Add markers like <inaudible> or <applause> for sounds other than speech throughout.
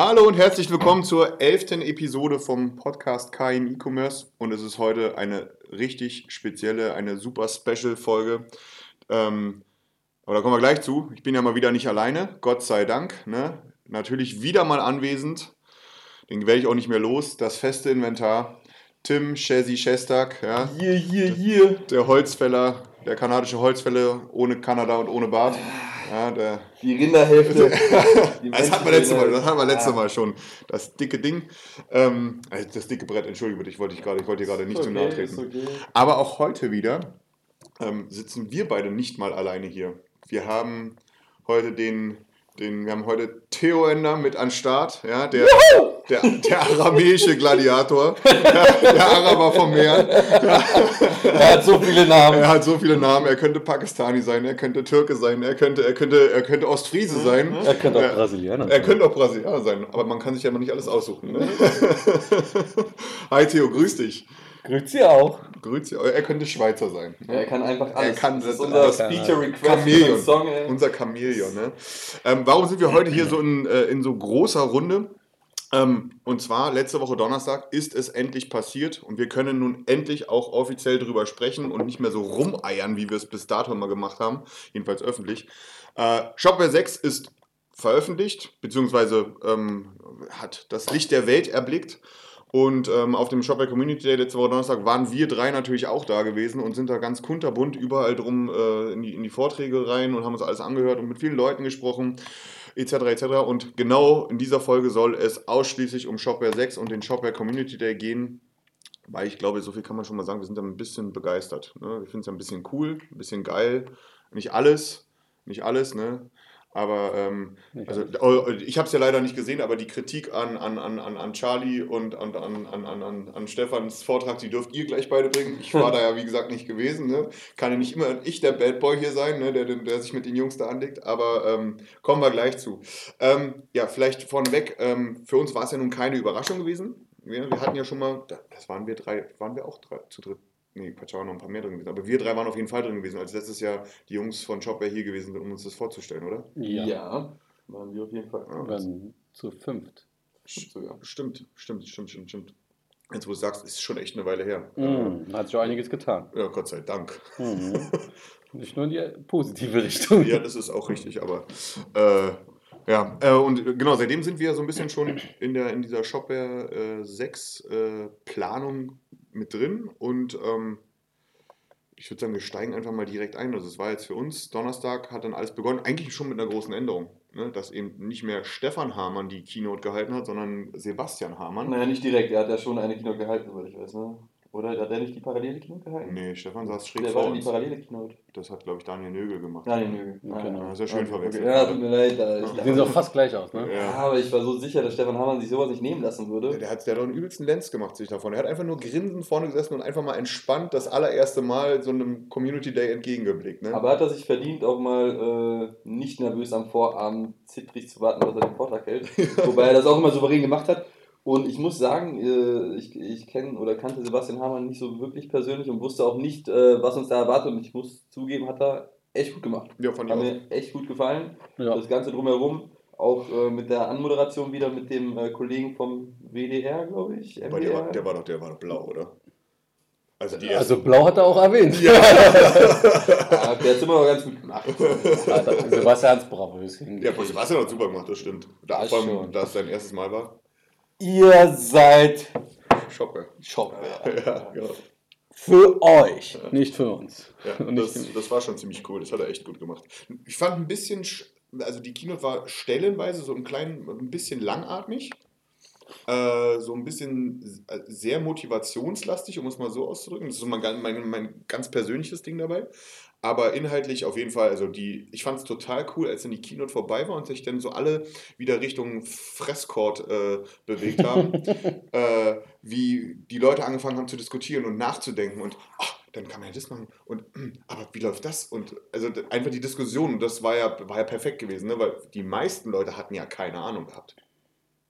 Hallo und herzlich willkommen zur elften Episode vom Podcast KI im E-Commerce. Und es ist heute eine richtig spezielle, eine super Special-Folge. Ähm, aber da kommen wir gleich zu. Ich bin ja mal wieder nicht alleine, Gott sei Dank. Ne? Natürlich wieder mal anwesend. Den werde ich auch nicht mehr los. Das feste Inventar. Tim Chesi Shestak, ja. Hier, hier, hier. Der Holzfäller, der kanadische Holzfäller ohne Kanada und ohne Bart. Ja, der, Die Rinderhälfte. <laughs> Die das hatten wir letztes Mal, das hatten wir letztes Ja. Mal schon. Das dicke Ding. Ähm, äh, das dicke Brett, entschuldige bitte, ich wollte, dich gerade, ich wollte dir gerade nicht zu nahe Okay, treten. okay. Aber auch heute wieder ähm, sitzen wir beide nicht mal alleine hier. Wir haben heute den, den wir haben heute Theo Ender mit an Start, ja, der, der, der aramäische Gladiator, <laughs> der Araber vom Meer. Er hat so viele Namen. Er hat so viele Namen, er könnte Pakistani sein, er könnte Türke sein, er könnte, er könnte, er könnte Ostfriese sein. Er könnte auch Ja. Brasilianer Er sein. könnte auch Brasilianer sein, aber man kann sich ja immer nicht alles aussuchen. Ne? <laughs> Hi Theo, grüß dich. Grüezi auch. Grüß dich. Er könnte Schweizer sein. Er kann einfach alles. Er kann das ist das- unser das- Speaker Request den Song. Ey. Unser Chamäleon. Ne? Ähm, warum sind wir heute hier so in, äh, in so großer Runde? Ähm, und zwar letzte Woche Donnerstag ist es endlich passiert und wir können nun endlich auch offiziell drüber sprechen und nicht mehr so rumeiern, wie wir es bis dato immer gemacht haben, jedenfalls öffentlich. Äh, Shopware 6 ist veröffentlicht, beziehungsweise ähm, hat das Licht der Welt erblickt. Und ähm, auf dem Shopware Community Day letzte Woche Donnerstag waren wir drei natürlich auch da gewesen und sind da ganz kunterbunt überall drum äh, in, die, in die Vorträge rein und haben uns alles angehört und mit vielen Leuten gesprochen, etc. etc. Und genau in dieser Folge soll es ausschließlich um Shopware 6 und den Shopware Community Day gehen, weil ich glaube, so viel kann man schon mal sagen, wir sind da ein bisschen begeistert. Ne? Wir finden es ein bisschen cool, ein bisschen geil. Nicht alles, nicht alles, ne? Aber ähm, also, alles. oh, ich habe es ja leider nicht gesehen, aber die Kritik an, an, an, an, Charlie und an, an, an, an, an, an Stefans Vortrag, die dürft ihr gleich beide bringen. Ich war <laughs> da ja, wie gesagt, nicht gewesen. Ne? Kann ja nicht immer ich der Bad Boy hier sein, ne? der, der, sich mit den Jungs da anlegt, aber ähm, kommen wir gleich zu. Ähm, ja, vielleicht vorneweg, ähm, für uns war es ja nun keine Überraschung gewesen. Wir, wir hatten ja schon mal, da- das waren wir drei, waren wir auch drei, zu dritt. Nee, Quatsch, waren noch ein paar mehr drin gewesen. Aber wir drei waren auf jeden Fall drin gewesen, als letztes Jahr die Jungs von Shopware hier gewesen sind, um uns das vorzustellen, oder? Ja. Ja. Waren wir auf jeden Fall. Ja. Wir waren zu fünft. Stimmt, stimmt, stimmt, stimmt, stimmt. Jetzt, wo du sagst, ist schon echt eine Weile her. Mhm. Hat sich auch einiges getan. Ja, Gott sei Dank. Mhm. Nicht nur in die positive Richtung. Ja, das ist auch richtig, aber äh, ja, äh, und genau, seitdem sind wir so ein bisschen schon in, der, in dieser Shopware äh, 6 äh, Planung mit drin und ähm, ich würde sagen, wir steigen einfach mal direkt ein. Also es war jetzt für uns, Donnerstag hat dann alles begonnen, eigentlich schon mit einer großen Änderung, ne? dass eben nicht mehr Stefan Hamann die Keynote gehalten hat, sondern Sebastian Hamann. Naja, nicht direkt. Er hat ja schon eine Keynote gehalten, soweit ich weiß. Ne? Oder hat er nicht die parallele Keynote gehalten? Nee, Stefan saß schräg Der vor war in die uns. parallele Keynote. Das hat, glaube ich, Daniel Nögel gemacht. Nein, nö. Genau. Ja, sehr schön verwechselt. Ja, tut mir leid. Da, ich sehen so fast gleich aus, ne? Ja, Ja. aber ich war so sicher, dass Stefan Hamann sich sowas nicht nehmen lassen würde. Der hat, der hat doch einen übelsten Lenz gemacht sich davon. Er hat einfach nur grinsend vorne gesessen und einfach mal entspannt das allererste Mal so einem Community Day entgegengeblickt. Ne? Aber hat er sich verdient, auch mal äh, nicht nervös am Vorabend zittrig zu warten, was er den Vortrag hält. <laughs> Wobei er das auch immer souverän gemacht hat. Und ich muss sagen, äh, ich, ich kenne oder kannte Sebastian Hamann nicht so wirklich persönlich und wusste auch nicht, äh, was uns da erwartet. Und ich muss zugeben, hat er echt gut gemacht. ja, fand ich Hat auch. mir echt gut gefallen. Ja. Das Ganze drumherum, auch äh, mit der Anmoderation wieder mit dem Kollegen vom WDR, glaube ich. Aber der war, der, war doch, der war doch blau, oder? Also die Also Blau hat er auch erwähnt. <laughs> Ah, der hat es immer noch ganz gut gemacht. Also Sebastians Bravöschen. Ja, Sebastian hat super gemacht, das stimmt. Das da es sein erstes Mal war. Ihr seid Shopware. Shopware. Ja, genau. Für euch, nicht für uns. Ja, <laughs> das, das war schon ziemlich cool. Das hat er echt gut gemacht. Ich fand ein bisschen, sch- also die Keynote war stellenweise so ein klein, ein bisschen langatmig. Äh, so ein bisschen äh, sehr motivationslastig, um es mal so auszudrücken. Das ist so mein, mein, mein ganz persönliches Ding dabei. Aber inhaltlich auf jeden Fall, also die, ich fand es total cool, als dann die Keynote vorbei war und sich dann so alle wieder Richtung Fresscourt äh, bewegt haben, <laughs> äh, wie die Leute angefangen haben zu diskutieren und nachzudenken und ach, dann kann man ja das machen und <clears throat> aber wie läuft das? Und also einfach die Diskussion, das war ja, war ja perfekt gewesen, ne? weil die meisten Leute hatten ja keine Ahnung gehabt.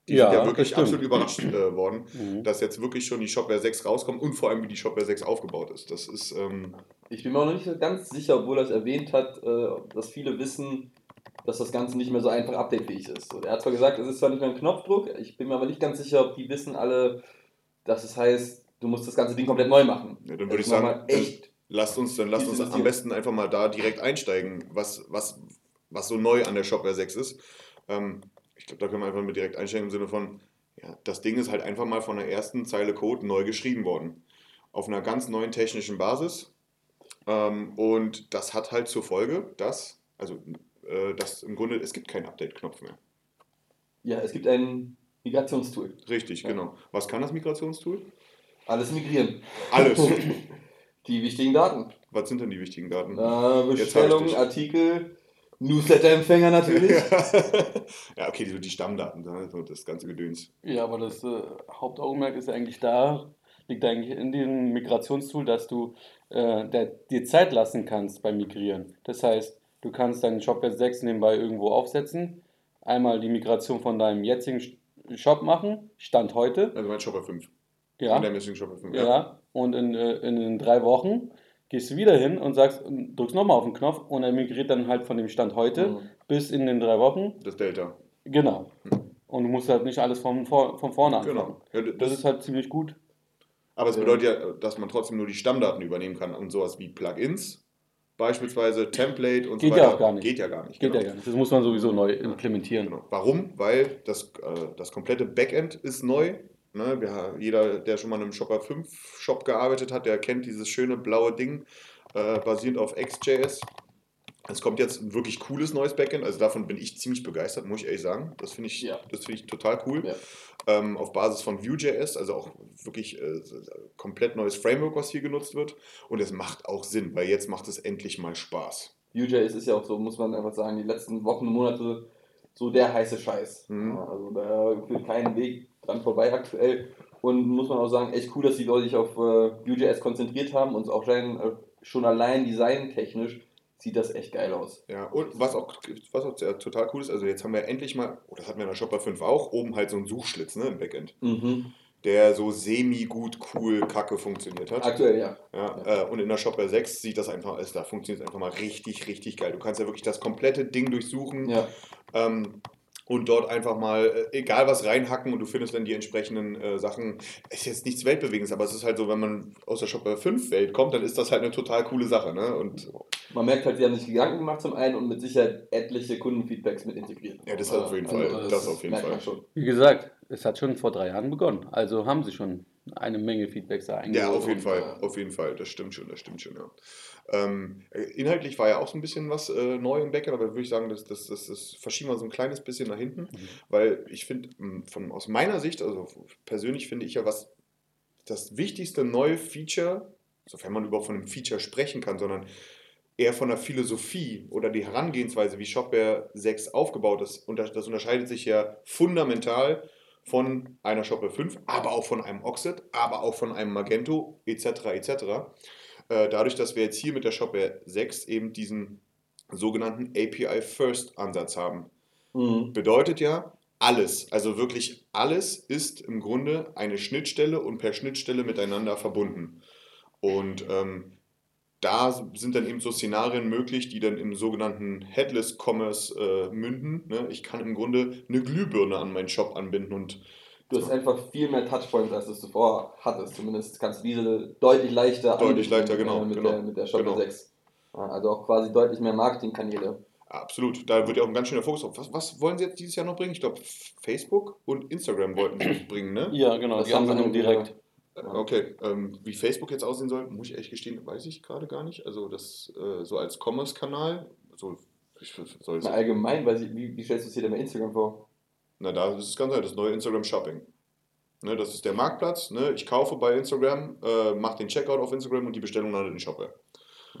Die Ja, sind ja wirklich absolut überrascht äh, worden, <clears throat> Mhm. dass jetzt wirklich schon die Shopware 6 rauskommt und vor allem wie die Shopware 6 aufgebaut ist. Das ist, ähm, Ich bin mir auch noch nicht so ganz sicher, obwohl er es erwähnt hat, äh, dass viele wissen, dass das Ganze nicht mehr so einfach updatefähig ist. Und er hat zwar gesagt, es ist zwar nicht mehr ein Knopfdruck, ich bin mir aber nicht ganz sicher, ob die wissen alle, dass es heißt, du musst das ganze Ding komplett neu machen. Ja, dann würde ich sagen, echt. lasst uns, dann lasst uns am besten einfach mal da direkt einsteigen, was, was, was so neu an der Shopware 6 ist. Ähm, glaube, da können wir einfach mit direkt einsteigen im Sinne von, ja, das Ding ist halt einfach mal von der ersten Zeile Code neu geschrieben worden. Auf einer ganz neuen technischen Basis. Ähm, und das hat halt zur Folge, dass, also, äh, dass im Grunde, es gibt keinen Update-Knopf mehr. Ja, es gibt ein Migrationstool. Richtig, Ja. genau. Was kann das Migrationstool? Alles migrieren. Alles. <laughs> Die wichtigen Daten. was sind denn die wichtigen Daten? Äh, hab ich Bestellung. Artikel, Newsletter-Empfänger natürlich. <laughs> ja, okay, die, die Stammdaten, ne, so das ganze Gedöns. Ja, aber das äh, Hauptaugenmerk ist ja eigentlich da, liegt eigentlich in dem Migrationstool, dass du äh, der, dir Zeit lassen kannst beim Migrieren. Das heißt, du kannst deinen Shopware 6 nebenbei irgendwo aufsetzen, einmal die Migration von deinem jetzigen Sh- Shop machen, Stand heute, Also mein Shopper 5. ja, Und der Missing Shopper 5. ja, und in, äh, in, in drei Wochen gehst du wieder hin und sagst, drückst nochmal auf den Knopf und er migriert dann halt von dem Stand heute Mhm. bis in den drei Wochen, Das Delta. genau. Und du musst halt nicht alles von, von vorne anfangen. Genau. Ja, das Das ist halt ziemlich gut. aber es Ja. bedeutet ja, dass man trotzdem nur die Stammdaten übernehmen kann und sowas wie Plugins, beispielsweise Template und Geht so ja weiter. auch gar nicht. Geht ja gar nicht. Geht genau. ja gar nicht. Das muss man sowieso neu implementieren. Genau. Warum? Weil das, äh, das komplette Backend ist neu. Ne? Wir, jeder, der schon mal in einem Shopper 5 Shop gearbeitet hat, der kennt dieses schöne blaue Ding, äh, basierend auf XJS. Es kommt jetzt ein wirklich cooles neues Backend, also davon bin ich ziemlich begeistert, muss ich ehrlich sagen. Das finde ich, Ja. das finde ich total cool. Ja. Ähm, auf Basis von Vue.js, also auch wirklich äh, komplett neues Framework, was hier genutzt wird. Und es macht auch Sinn, weil jetzt macht es endlich mal Spaß. Vue.js ist ja auch so, muss man einfach sagen, die letzten Wochen und Monate so der heiße Scheiß. Mhm. Ja, Also da führt kein Weg dran vorbei aktuell. Und muss man auch sagen, echt cool, dass die Leute sich auf äh, Vue.js konzentriert haben und auch schon, äh, schon allein designtechnisch sieht das echt geil aus. Ja, und was auch, was auch total cool ist, also jetzt haben wir endlich mal, oh, das hatten wir in der Shopper 5 auch, oben halt so einen Suchschlitz ne, im Backend, Mhm. Der so semi-gut, cool, kacke funktioniert hat. Aktuell ja. Ja, äh, und in der Shopper 6 sieht das einfach, also da funktioniert es einfach mal richtig, richtig geil. Du kannst ja wirklich das komplette Ding durchsuchen Ja. ähm, und dort einfach mal, äh, egal was reinhacken und du findest dann die entsprechenden äh, Sachen. Ist jetzt nichts Weltbewegendes, aber es ist halt so, wenn man aus der Shopper 5 Welt kommt, dann ist das halt eine total coole Sache. Ne? Und Man merkt halt, sie haben sich Gedanken gemacht zum einen und mit Sicherheit etliche Kundenfeedbacks mit integriert. Ja, das auf jeden Fall. Das auf jeden Fall. schon. Wie gesagt, es hat schon vor drei Jahren begonnen. Also haben sie schon eine Menge Feedbacks da eingeholt. Ja, auf jeden Fall, auf jeden Fall, das stimmt schon, das stimmt schon, ja. Ähm, äh, inhaltlich war ja auch so ein bisschen was äh, neu im Backend, aber würde ich sagen, das, das, das, das verschieben wir so ein kleines bisschen nach hinten, weil ich finde, m, von aus meiner Sicht, also persönlich finde ich ja, was das wichtigste neue Feature, sofern man überhaupt von einem Feature sprechen kann, sondern eher von der Philosophie oder die Herangehensweise, wie Shopware 6 aufgebaut ist. Und das, das unterscheidet sich ja fundamental von einer Shopware 5, aber auch von einem Oxid, aber auch von einem Magento etc. etc. Äh, dadurch, dass wir jetzt hier mit der Shopware 6 eben diesen sogenannten API First Ansatz haben. Mhm. Bedeutet ja, alles, also wirklich alles ist im Grunde eine Schnittstelle und per Schnittstelle miteinander verbunden. Und ähm, da sind dann eben so Szenarien möglich, die dann im sogenannten Headless Commerce äh, münden. Ne? Ich kann im Grunde eine Glühbirne an meinen Shop anbinden und Du hast einfach viel mehr Touchpoints, als du es zuvor hattest. Zumindest kannst du diese deutlich leichter Deutlich leichter, genau, äh, mit, genau, der, mit der Shopper genau. 6. Ja, Also auch quasi deutlich mehr Marketingkanäle. absolut, da wird ja auch ein ganz schöner Fokus drauf. Was, was wollen sie jetzt dieses Jahr noch bringen? Ich glaube, Facebook und Instagram wollten sie <clears throat> bringen, ne? Ja, genau, Das die haben sie direkt. Okay, ähm, wie Facebook jetzt aussehen soll, muss ich ehrlich gestehen, weiß ich gerade gar nicht. Also das äh, so als Commerce-Kanal, so ich, soll es, Mal allgemein, weiß ich, wie, wie stellst du es dir denn bei Instagram vor? na da ist es ganz halt das neue Instagram Shopping. Ne, das ist der Marktplatz. Ne? Ich kaufe bei Instagram, äh, mache den Checkout auf Instagram und die Bestellung landet in Shopware.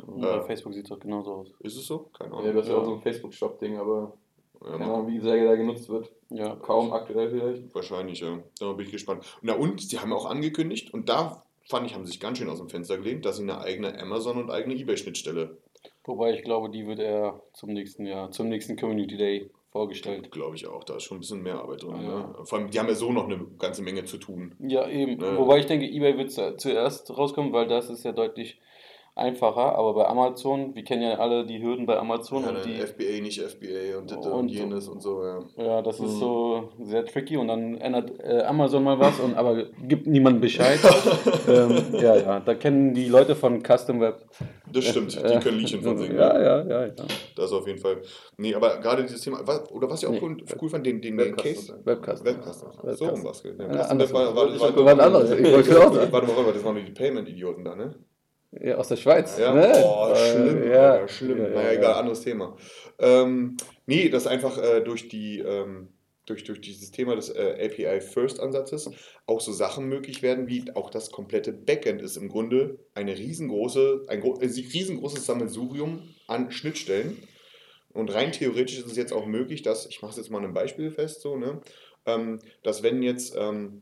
Bei Äh, Facebook sieht es doch genauso aus. ist es so? Keine Ahnung. Ja, das ist ja auch so ein Facebook-Shop-Ding, aber Ja, mal Ahnung, wie sehr da genutzt wird. Ja. Kaum aktuell vielleicht. Wahrscheinlich, ja. Da bin ich gespannt. Na und, sie haben auch angekündigt, und da fand ich, haben sie sich ganz schön aus dem Fenster gelehnt, dass sie eine eigene Amazon und eigene Ebay-Schnittstelle, Wobei ich glaube, die wird eher zum nächsten Jahr, zum nächsten Community Day vorgestellt. glaube ich auch. Da ist schon ein bisschen mehr Arbeit drin. Ja. Ne? Vor allem, die haben ja so noch eine ganze Menge zu tun. Ja, eben. Ja. Wobei ich denke, eBay wird zu- zuerst rauskommen, weil das ist ja deutlich einfacher. Aber bei Amazon, wir kennen ja alle die Hürden bei Amazon Ja, und die. FBA, nicht FBA und, das und, Und- jenes und so, ja. Ja, das ist Mhm. so sehr tricky und dann ändert äh, Amazon mal was und aber gibt niemand Bescheid. <laughs> ähm, ja, ja, da kennen die Leute von Custom Web. Das stimmt, die können Liedchen von singen. Ja, ja, ja, ja. Das auf jeden Fall. Nee, aber gerade dieses Thema, was, oder was ich auch Nee. cool, cool fand, den, den, Webcast. Case. Webcast. Webcast. So rum war's. Ja, Ja, anders. war, war, war, war, Was wollte <laughs> auch sagen. Warte mal, warte mal, das waren die Payment-Idioten da, ne? Ja, aus der Schweiz. Ja, ne? boah, Äh, schlimm, ja, Alter, schlimm. Ja, ja, naja, ja. egal, anderes Thema. Ähm, nee, das einfach äh, durch die, ähm, durch, durch dieses Thema des äh, API First Ansatzes auch so Sachen möglich werden, wie auch das komplette Backend ist im Grunde eine riesengroße, ein äh, riesengroßes Sammelsurium an Schnittstellen. Und rein theoretisch ist es jetzt auch möglich, dass, ich mache es jetzt mal an einem Beispiel fest, so, ne, ähm, dass wenn jetzt ähm,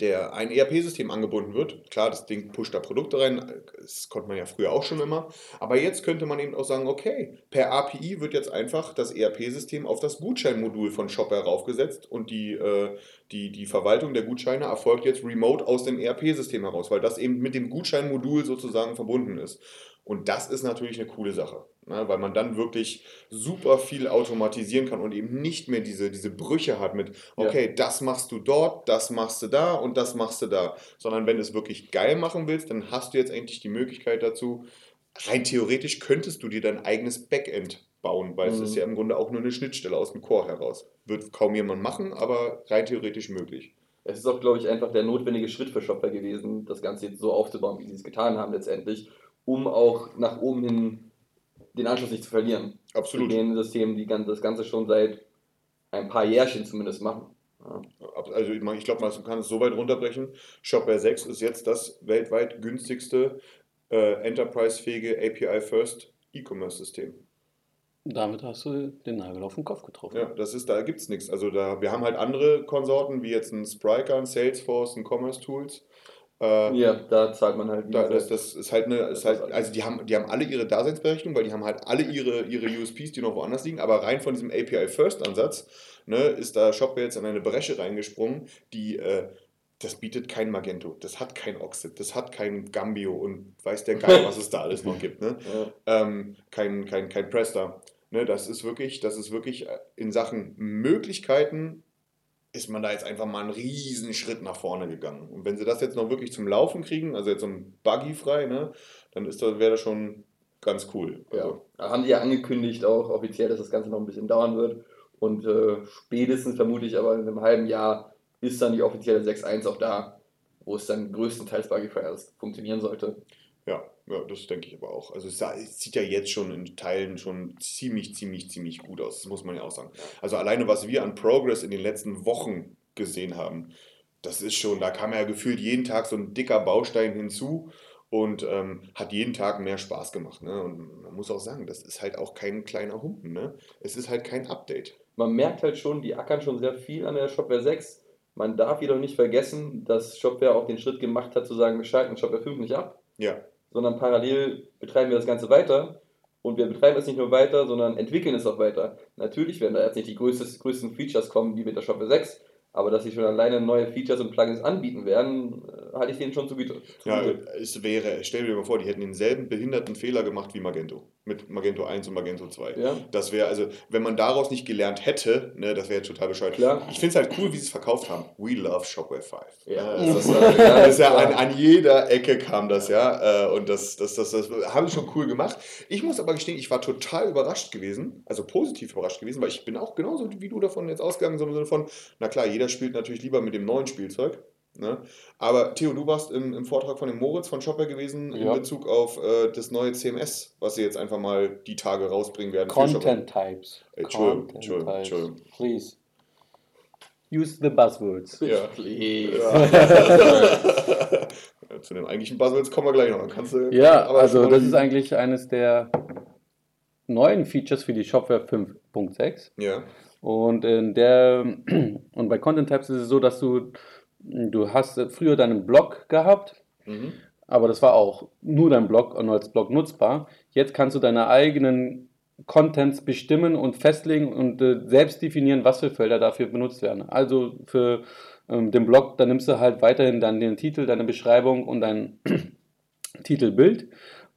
der ein ERP-System angebunden wird, klar, das Ding pusht da Produkte rein, das konnte man ja früher auch schon immer, aber jetzt könnte man eben auch sagen, okay, per API wird jetzt einfach das ERP-System auf das Gutscheinmodul von Shopper raufgesetzt und die, äh, die, die Verwaltung der Gutscheine erfolgt jetzt remote aus dem ERP-System heraus, weil das eben mit dem Gutscheinmodul sozusagen verbunden ist. Und das ist natürlich eine coole Sache, ne? weil man dann wirklich super viel automatisieren kann und eben nicht mehr diese, diese Brüche hat mit, Ja. okay, das machst du dort, das machst du da und das machst du da. Sondern wenn du es wirklich geil machen willst, dann hast du jetzt endlich die Möglichkeit dazu. Rein theoretisch könntest du dir dein eigenes Backend bauen, weil es Mhm. ist ja im Grunde auch nur eine Schnittstelle aus dem Core heraus. Wird kaum jemand machen, aber rein theoretisch möglich. Es ist auch, glaube ich, einfach der notwendige Schritt für Shopper gewesen, das Ganze jetzt so aufzubauen, wie sie es getan haben letztendlich, um auch nach oben hin den Anschluss nicht zu verlieren. Absolut. Mit den Systemen, die das Ganze schon seit ein paar Jährchen zumindest machen. Ja. Also ich glaube, man kann es so weit runterbrechen. Shopware 6 ist jetzt das weltweit günstigste äh, enterprise-fähige API-First E-Commerce-System. Damit hast du den Nagel auf den Kopf getroffen. Ja, das ist, da gibt es nichts. Also da, wir haben halt andere Konsorten, wie jetzt ein Spryker, ein Salesforce, ein Commerce Tools. Äh, ja, da zahlt man halt, Da, das, das ist halt eine, ist halt, also die haben, die haben alle ihre Daseinsberechtigung, weil die haben halt alle ihre, ihre USPs, die noch woanders liegen, aber rein von diesem API-First-Ansatz ne, ist da Shopware jetzt in eine Bresche reingesprungen, die, äh, das bietet kein Magento, das hat kein Oxid, das hat kein Gambio und weiß der Geil, was es da alles noch gibt, ne? <laughs> ja. ähm, kein, kein, kein Presta. Ne, das ist wirklich, das ist wirklich äh, in Sachen Möglichkeiten ist man da jetzt einfach mal einen riesen Schritt nach vorne gegangen. Und wenn sie das jetzt noch wirklich zum Laufen kriegen, also jetzt so ein Buggy frei, ne, dann ist das, wäre das schon ganz cool. Ja. Also, Da haben die ja angekündigt auch offiziell, dass das Ganze noch ein bisschen dauern wird. Und äh, spätestens vermute ich aber in einem halben Jahr ist dann die offizielle 6.1 auch da, wo es dann größtenteils buggyfrei alles funktionieren sollte. Ja, ja, das denke ich aber auch. Also es, sah, es sieht ja jetzt schon in Teilen schon ziemlich, ziemlich, ziemlich gut aus. Das muss man ja auch sagen. Also alleine, was wir an Progress in den letzten Wochen gesehen haben, das ist schon, da kam ja gefühlt jeden Tag so ein dicker Baustein hinzu und ähm, hat jeden Tag mehr Spaß gemacht. Ne? Und man muss auch sagen, das ist halt auch kein kleiner Humpen. Ne? Es ist halt kein Update. Man merkt halt schon, die ackern schon sehr viel an der Shopware 6. Man darf jedoch nicht vergessen, dass Shopware auch den Schritt gemacht hat, zu sagen, wir schalten Shopware 5 nicht ab, Ja, sondern parallel betreiben wir das Ganze weiter. Und wir betreiben es nicht nur weiter, sondern entwickeln es auch weiter. Natürlich werden da jetzt nicht die größtes, größten Features kommen wie mit der Shopware 6, aber dass sie schon alleine neue Features und Plugins anbieten werden, äh, halte ich denen schon zugute. ja es wäre, stell dir mal vor, die hätten denselben behinderten Fehler gemacht wie Magento. Mit Magento 1 und Magento 2. ja. Das wäre, also, wenn man daraus nicht gelernt hätte, ne, das wäre jetzt total bescheuert. Klar. Ich finde es halt cool, wie sie es verkauft haben. We love Shopware 5. Ja, Äh, das, ist, ist- das ist ja <laughs> an, an jeder Ecke kam das, ja. Äh, Und das, das, das, das haben sie schon cool gemacht. Ich muss aber gestehen, ich war total überrascht gewesen, also positiv überrascht gewesen, weil ich bin auch genauso wie du davon jetzt ausgegangen, so im Sinne von, na klar, jeder spielt natürlich lieber mit dem neuen Spielzeug. Ne? Aber Theo, du warst im, im Vortrag von dem Moritz von Shopware gewesen in Ja. Bezug auf äh, das neue CMS, was sie jetzt einfach mal die Tage rausbringen werden. Content Types. Entschuldigung, Content Entschuldigung, Types. Entschuldigung. Please. Use the buzzwords. Ja. Please. Ja, <laughs> zu den eigentlichen Buzzwords kommen wir gleich noch. Kannst du, Ja, aber also das ist eigentlich eines der neuen Features für die Shopware 5.6. Ja. Und in der <clears throat> und bei Content Types ist es so, dass du du hast früher deinen Blog gehabt, Mhm. aber das war auch nur dein Blog und als Blog nutzbar. Jetzt kannst du deine eigenen Contents bestimmen und festlegen und äh, selbst definieren, was für Felder dafür benutzt werden. Also für ähm, den Blog, da nimmst du halt weiterhin dann den Titel, deine Beschreibung und dein <clears throat> Titelbild.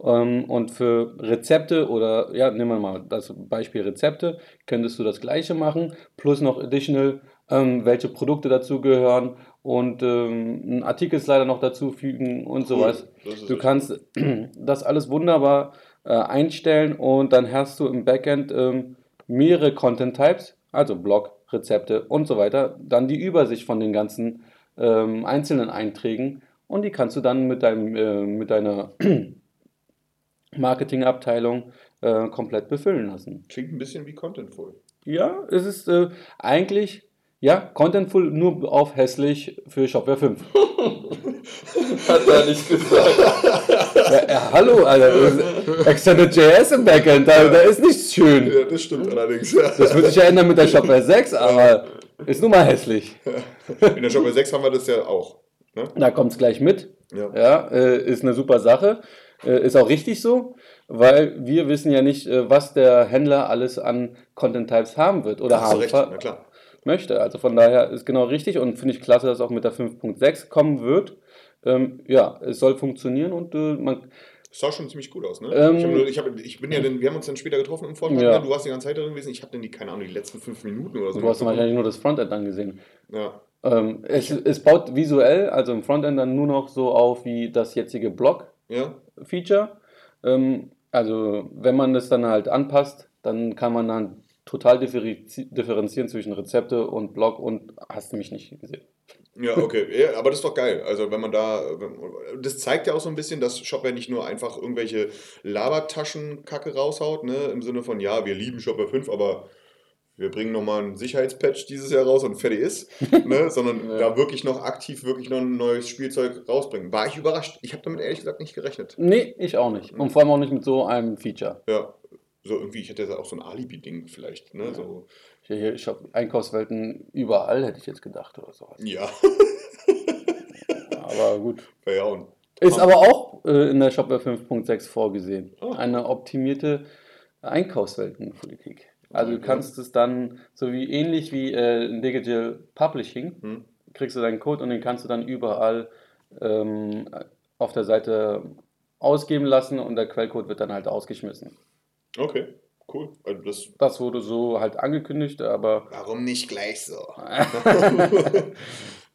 Ähm, und für Rezepte oder, ja, nehmen wir mal das Beispiel Rezepte, könntest du das gleiche machen, plus noch additional, ähm, welche Produkte dazu gehören und ähm, einen Artikelslider noch dazu fügen und sowas. Ist Du kannst <clears throat> das alles wunderbar äh, einstellen und dann hast du im Backend ähm, mehrere Content Types, also Blog, Rezepte und so weiter, dann die Übersicht von den ganzen ähm, einzelnen Einträgen und die kannst du dann mit, deinem, äh, mit deiner <clears throat> Marketingabteilung äh, komplett befüllen lassen. Klingt ein bisschen wie Contentful. Ja, es ist äh, eigentlich ja, Contentful nur auf hässlich für Shopware 5. <laughs> Hat er nicht gesagt. <laughs> Ja, ja, hallo, Alter. Extended JS im Backend, da, da ist nichts schön. Ja, das stimmt allerdings. Das wird sich ja ändern mit der Shopware 6, aber ist nun mal hässlich. In der Shopware 6 haben wir das ja auch. Ne? Da kommt es gleich mit. Ja. Ja, äh, ist eine super Sache. Äh, ist auch richtig so, weil wir wissen ja nicht, äh, was der Händler alles an Content Types haben wird oder haben recht, na klar. Möchte. Also von daher ist genau richtig und finde ich klasse, dass auch mit der 5.6 kommen wird. Ähm, ja, es soll funktionieren und äh, man, Das sah schon ziemlich gut aus, ne? Ähm, ich, nur, ich, hab, ich bin ja dann, wir haben uns dann später getroffen im Vortrag, Ja. ne? du warst die ganze Zeit drin gewesen, ich habe dann die, keine Ahnung, die letzten fünf Minuten oder so. du hast wahrscheinlich nur das Frontend angesehen. Ja. Ähm, es, es baut visuell, also im Frontend dann nur noch so auf wie das jetzige Blog-Feature. Ja? Ähm, also wenn man das dann halt anpasst, dann kann man dann total differenzi- differenzieren zwischen Rezepte und Blog und hast du mich nicht gesehen. Ja, okay. Ja, aber das ist doch geil. Also wenn man da, das zeigt ja auch so ein bisschen, dass Shopware nicht nur einfach irgendwelche Labertaschenkacke raushaut, ne? Im Sinne von, ja, wir lieben Shopware 5, aber wir bringen nochmal einen Sicherheitspatch dieses Jahr raus und fertig ist, <laughs> ne? sondern Ja. da wirklich noch aktiv wirklich noch ein neues Spielzeug rausbringen. War ich überrascht. Ich habe damit ehrlich gesagt nicht gerechnet. Nee, ich auch nicht. Und vor allem auch nicht mit so einem Feature. Ja, so irgendwie, ich hätte ja auch so ein Alibi-Ding vielleicht, ne? So, Ich, ich habe Einkaufswelten überall, hätte ich jetzt gedacht oder sowas. ja, <laughs> Aber gut. ja ein Ist aber auch äh, in der Shopware 5.6 vorgesehen. Oh. Eine optimierte Einkaufsweltenpolitik. Also du kannst es dann, so wie ähnlich wie äh, in Digital Publishing, Hm. kriegst du deinen Code und den kannst du dann überall ähm, auf der Seite ausgeben lassen und der Quellcode wird dann halt ausgeschmissen. Okay, cool. Also das, Das wurde so halt angekündigt, aber warum nicht gleich so? <laughs>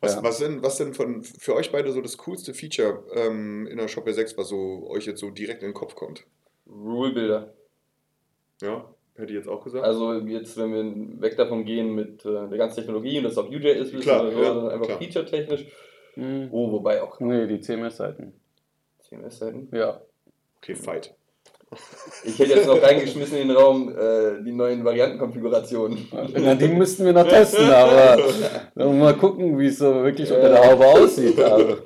Was, Ja. was, denn, was denn von, für euch beide so das coolste Feature ähm, in der Shopware 6, was so euch jetzt so direkt in den Kopf kommt? Rule Builder. Ja, hätte ich jetzt auch gesagt. Also jetzt, wenn wir weg davon gehen mit äh, der ganzen Technologie und das auf UJ ist, Klar, oder so, ja, sondern einfach klar. feature-technisch. mh, Oh, wobei auch nee, die CMS-Seiten. CMS-Seiten. Ja. okay, Fight. Ich hätte jetzt noch reingeschmissen in den Raum äh, die neuen Variantenkonfigurationen. Na, die müssten wir noch testen, aber <laughs> mal gucken, wie es so wirklich unter der Haube aussieht. Aber,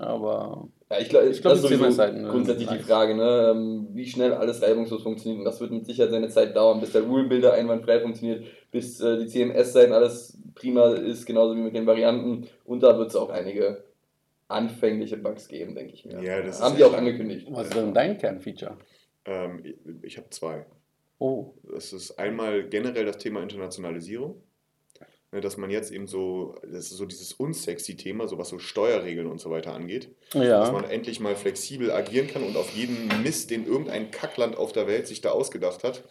aber Ja, ich glaube, Ich glaub, das ist sowieso grundsätzlich die. Frage, ne? ähm, wie schnell alles reibungslos funktioniert. Und das wird mit Sicherheit seine Zeit dauern, bis der Rule-Builder einwandfrei funktioniert, bis äh, die CMS-Seiten alles prima ist, genauso wie mit den Varianten. Und da wird es auch einige anfängliche Bugs geben, denke ich mir. Ja, das Haben die auch angekündigt. was ist denn dein Kernfeature? Ähm, ich ich habe zwei. Oh, Das ist einmal generell das Thema Internationalisierung. Ne, Dass man jetzt eben so, das ist so dieses unsexy Thema, so was so Steuerregeln und so weiter angeht. Dass ja. man endlich mal flexibel agieren kann und auf jeden Mist, den irgendein Kackland auf der Welt sich da ausgedacht hat,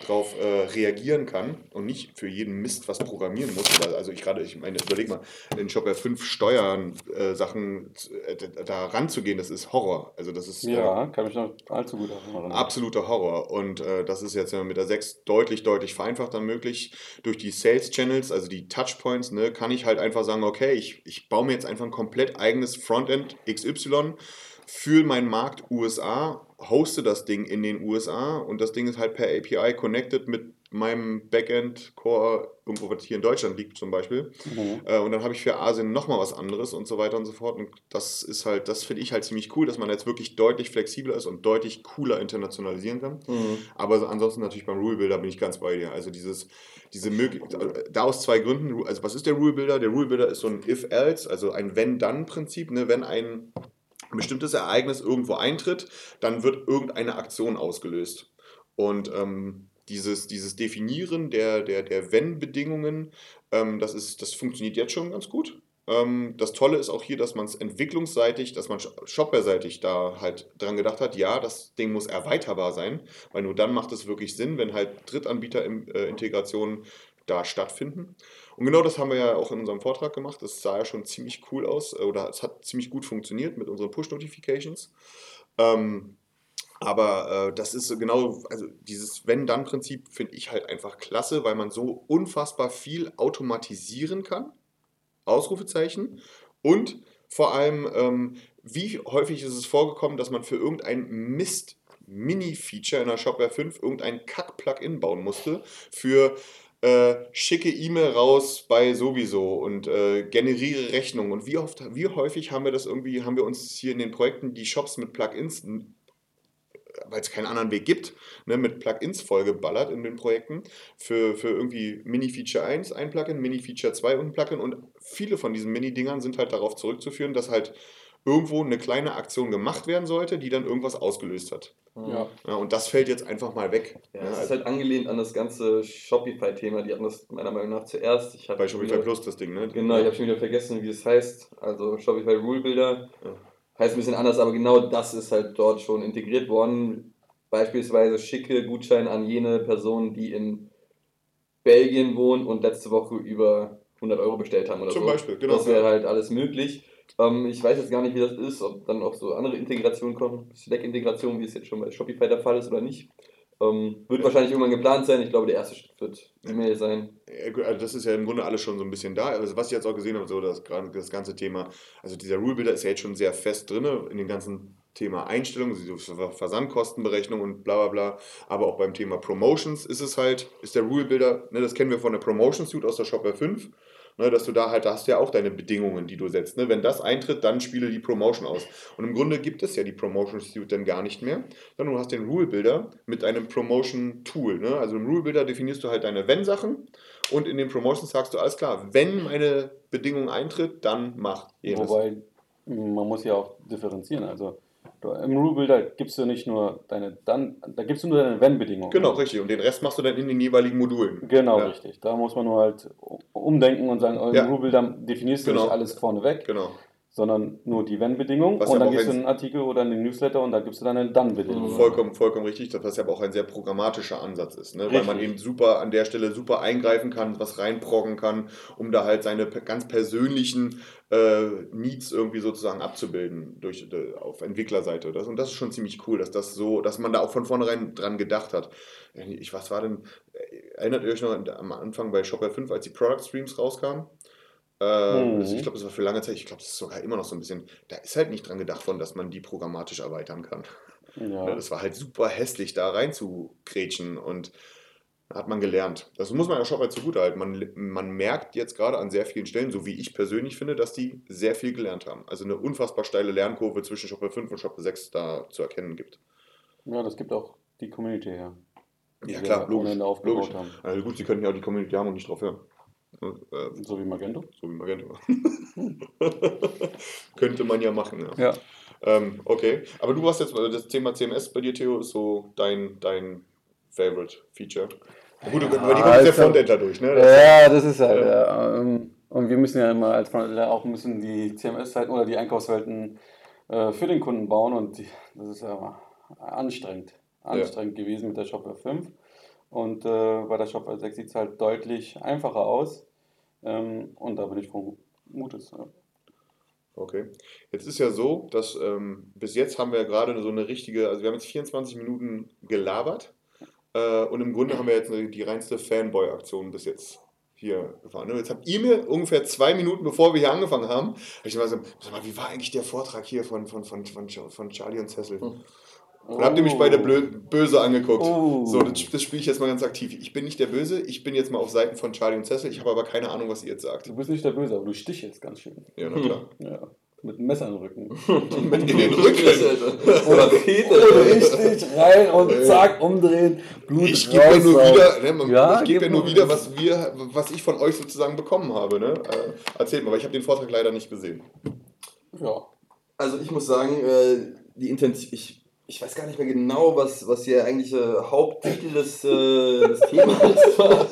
darauf äh, reagieren kann und nicht für jeden Mist was programmieren muss. Weil, Also ich gerade, ich meine, überleg mal, in Shopware 5 Steuern äh, Sachen äh, da ranzugehen, das ist Horror. Also das ist äh, Ja, kann mich noch allzu gut erinnern. absoluter Horror. Und äh, das ist jetzt mit der 6 deutlich, deutlich vereinfacht dann möglich. Durch die Sales Channels, also die Touchpoints, ne, kann ich halt einfach sagen, okay, ich, ich baue mir jetzt einfach ein komplett eigenes Frontend XY für meinen Markt USA, hoste das Ding in den USA und das Ding ist halt per API connected mit meinem Backend-Core irgendwo, was hier in Deutschland liegt zum Beispiel. Mhm. Äh, und dann habe ich für Asien nochmal was anderes und so weiter und so fort. Und das ist halt, das finde ich halt ziemlich cool, dass man jetzt wirklich deutlich flexibler ist und deutlich cooler internationalisieren kann. Mhm. Aber so ansonsten natürlich beim Rule Builder bin ich ganz bei dir. Also dieses, diese Möglichkeit, da aus zwei Gründen. Also was ist der Rule Builder? Der Rule Builder ist so ein If-Else, also ein Wenn-Dann-Prinzip. Ne? Wenn ein bestimmtes Ereignis irgendwo eintritt, dann wird irgendeine Aktion ausgelöst. Und ähm, dieses, dieses Definieren der, der, der Wenn-Bedingungen, ähm, das, das funktioniert jetzt schon ganz gut. Ähm, das Tolle ist auch hier, dass man es entwicklungsseitig, dass man shopware-seitig da halt dran gedacht hat, ja, das Ding muss erweiterbar sein, weil nur dann macht es wirklich Sinn, wenn halt Drittanbieter-Integrationen da stattfinden. Und genau das haben wir ja auch in unserem Vortrag gemacht. Das sah ja schon ziemlich cool aus äh, oder es hat ziemlich gut funktioniert mit unseren Push-Notifications. Ähm, aber äh, das ist genau, also dieses Wenn-Dann-Prinzip finde ich halt einfach klasse, weil man so unfassbar viel automatisieren kann. Ausrufezeichen. Und vor allem, ähm, wie häufig ist es vorgekommen, dass man für irgendein Mist Mini-Feature in der Shopware 5 irgendein Kack-Plugin bauen musste für äh, schicke E-Mail raus bei sowieso und äh, generiere Rechnung. Und wie, oft, wie häufig haben wir das irgendwie, haben wir uns hier in den Projekten die Shops mit Plugins weil es keinen anderen Weg gibt, ne, mit Plugins vollgeballert in den Projekten. Für, für irgendwie Mini-Feature 1 ein Plugin, Mini-Feature 2 und ein Plugin. Und viele von diesen Mini-Dingern sind halt darauf zurückzuführen, dass halt irgendwo eine kleine Aktion gemacht werden sollte, die dann irgendwas ausgelöst hat. Ja. Ja, und das fällt jetzt einfach mal weg. Ja, Ja, das ist also halt angelehnt an das ganze Shopify-Thema. Die hatten das meiner Meinung nach zuerst. Bei Shopify wieder- Plus das Ding, ne? Genau, ich habe schon wieder vergessen, wie es heißt. Also Shopify Rule Builder Ja. Heißt ein bisschen anders, aber genau das ist halt dort schon integriert worden. Beispielsweise schicke Gutschein an jene Person, die in Belgien wohnen und letzte Woche über 100 Euro bestellt haben oder Zum so. Beispiel, genau. Das wäre halt alles möglich. Ähm, ich weiß jetzt gar nicht, wie das ist, ob dann auch so andere Integrationen kommen, Slack-Integration, wie es jetzt schon bei Shopify der Fall ist oder nicht. Ähm, wird wahrscheinlich irgendwann geplant sein. Ich glaube, der erste Schritt wird E-Mail sein. Also das ist ja im Grunde alles schon so ein bisschen da. Also was ich jetzt auch gesehen habe, so das, das ganze Thema, also dieser Rule Builder ist ja jetzt schon sehr fest drin in dem ganzen Thema Einstellungen, Versandkostenberechnung und bla bla bla. Aber auch beim Thema Promotions ist es halt, ist der Rule Builder, ne, das kennen wir von der Promotion Suite aus der Shopware 5. Ne, dass du da halt, da hast du ja auch deine Bedingungen, die du setzt. Ne? Wenn das eintritt, dann spiele die Promotion aus. Und im Grunde gibt es ja die Promotion Suite dann gar nicht mehr, sondern du hast den Rule Builder mit einem Promotion Tool. Ne? Also im Rule Builder definierst du halt deine Wenn-Sachen und in den Promotions sagst du, alles klar, wenn meine Bedingung eintritt, dann mach jenes. Wobei, man muss ja auch differenzieren. Also du, im Rule Builder gibst du nicht nur deine dann, da gibst du nur deine Wenn-Bedingungen. Genau, richtig. Und den Rest machst du dann in den jeweiligen Modulen. Genau, Ja. richtig. Da muss man nur halt umdenken und sagen, oh, im Ja. Rule Builder definierst du Genau. nicht alles vorneweg, Genau. Sondern nur die Wenn-Bedingung und dann gibst du ein- einen Artikel oder einen Newsletter und da gibst du dann eine Dann-Bedingung. Vollkommen, vollkommen richtig, dass das ja aber auch ein sehr programmatischer Ansatz ist, ne? weil man eben super an der Stelle super eingreifen kann, was reinproggen kann, um da halt seine ganz persönlichen äh, Needs irgendwie sozusagen abzubilden durch, äh, auf Entwicklerseite. Das, und das ist schon ziemlich cool, dass das so, dass man da auch von vornherein dran gedacht hat. Ich, was war denn, äh, erinnert ihr euch noch am Anfang bei Shopware 5, als die Product Streams rauskamen? Äh, Mhm. das- Ich glaube, das war für lange Zeit, ich glaube, das ist sogar immer noch so ein bisschen, da ist halt nicht dran gedacht von, dass man die programmatisch erweitern kann. Ja. Ja, Das war halt super hässlich, da rein zu grätschen und hat man gelernt. Das muss man ja schon mal zugutehalten. Man, man merkt jetzt gerade an sehr vielen Stellen, so wie ich persönlich finde, dass die sehr viel gelernt haben. Also eine unfassbar steile Lernkurve zwischen Shopware 5 und Shopware 6 da zu erkennen gibt. ja, das gibt auch die Community her. Ja klar, logisch. Logisch. haben. Also gut, sie könnten ja auch die Community haben und nicht drauf hören. Äh, So wie Magento. so wie Magento. <laughs> Könnte man ja machen, ja. Ja. Ähm, okay, aber du hast jetzt, äh, das Thema CMS bei dir, Theo, ist so dein, dein Favorite Feature. Gut, Ja, aber die kommt der also- Frontendler durch, ne? Das- Ja, das ist halt. Ja. Ja. ähm, Und wir müssen ja immer als Frontendler auch müssen die CMS-Seiten oder die Einkaufswelten äh, für den Kunden bauen und das ist ja anstrengend. Anstrengend gewesen mit der Shopware 5. Und äh, bei der Shopware 6 sieht es halt deutlich einfacher aus. Ähm, und da bin ich froh Mutes. Ja. Okay. Jetzt ist ja so, dass ähm, bis jetzt haben wir ja gerade so eine richtige, also wir haben jetzt 24 Minuten gelabert äh, und im Grunde haben wir jetzt eine, die reinste Fanboy-Aktion bis jetzt hier gefahren. Jetzt habt ihr mir ungefähr zwei Minuten, bevor wir hier angefangen haben, hab ich mal so, sag mal, wie war eigentlich der Vortrag hier von, von, von, von, von Charlie und Cecil? Hm. Und habt ihr mich beide blö- böse angeguckt. Oh. So, das, das spiele ich jetzt mal ganz aktiv. Ich bin nicht der Böse, ich bin jetzt mal auf Seiten von Charlie und Cecil. Ich habe aber keine Ahnung, was ihr jetzt sagt. Du bist nicht der Böse, aber du stichelst ganz schön. Ja, na klar. Ja. Mit einem Messer im Rücken. <laughs> Mit in den Rücken. <laughs> Oder Richtig rein und zack, umdrehen. Blut Ich gebe ja nur wieder, ne, man- Ja, ich gebe ja nur wieder, was wir, was ich von euch sozusagen bekommen habe. Ne? Äh, erzählt mal, weil ich habe den Vortrag leider nicht gesehen. Ja. Also ich muss sagen, äh, die Intention, ich, ich weiß gar nicht mehr genau, was, was hier eigentlich äh, Haupttitel des, äh, des Themas <laughs> war.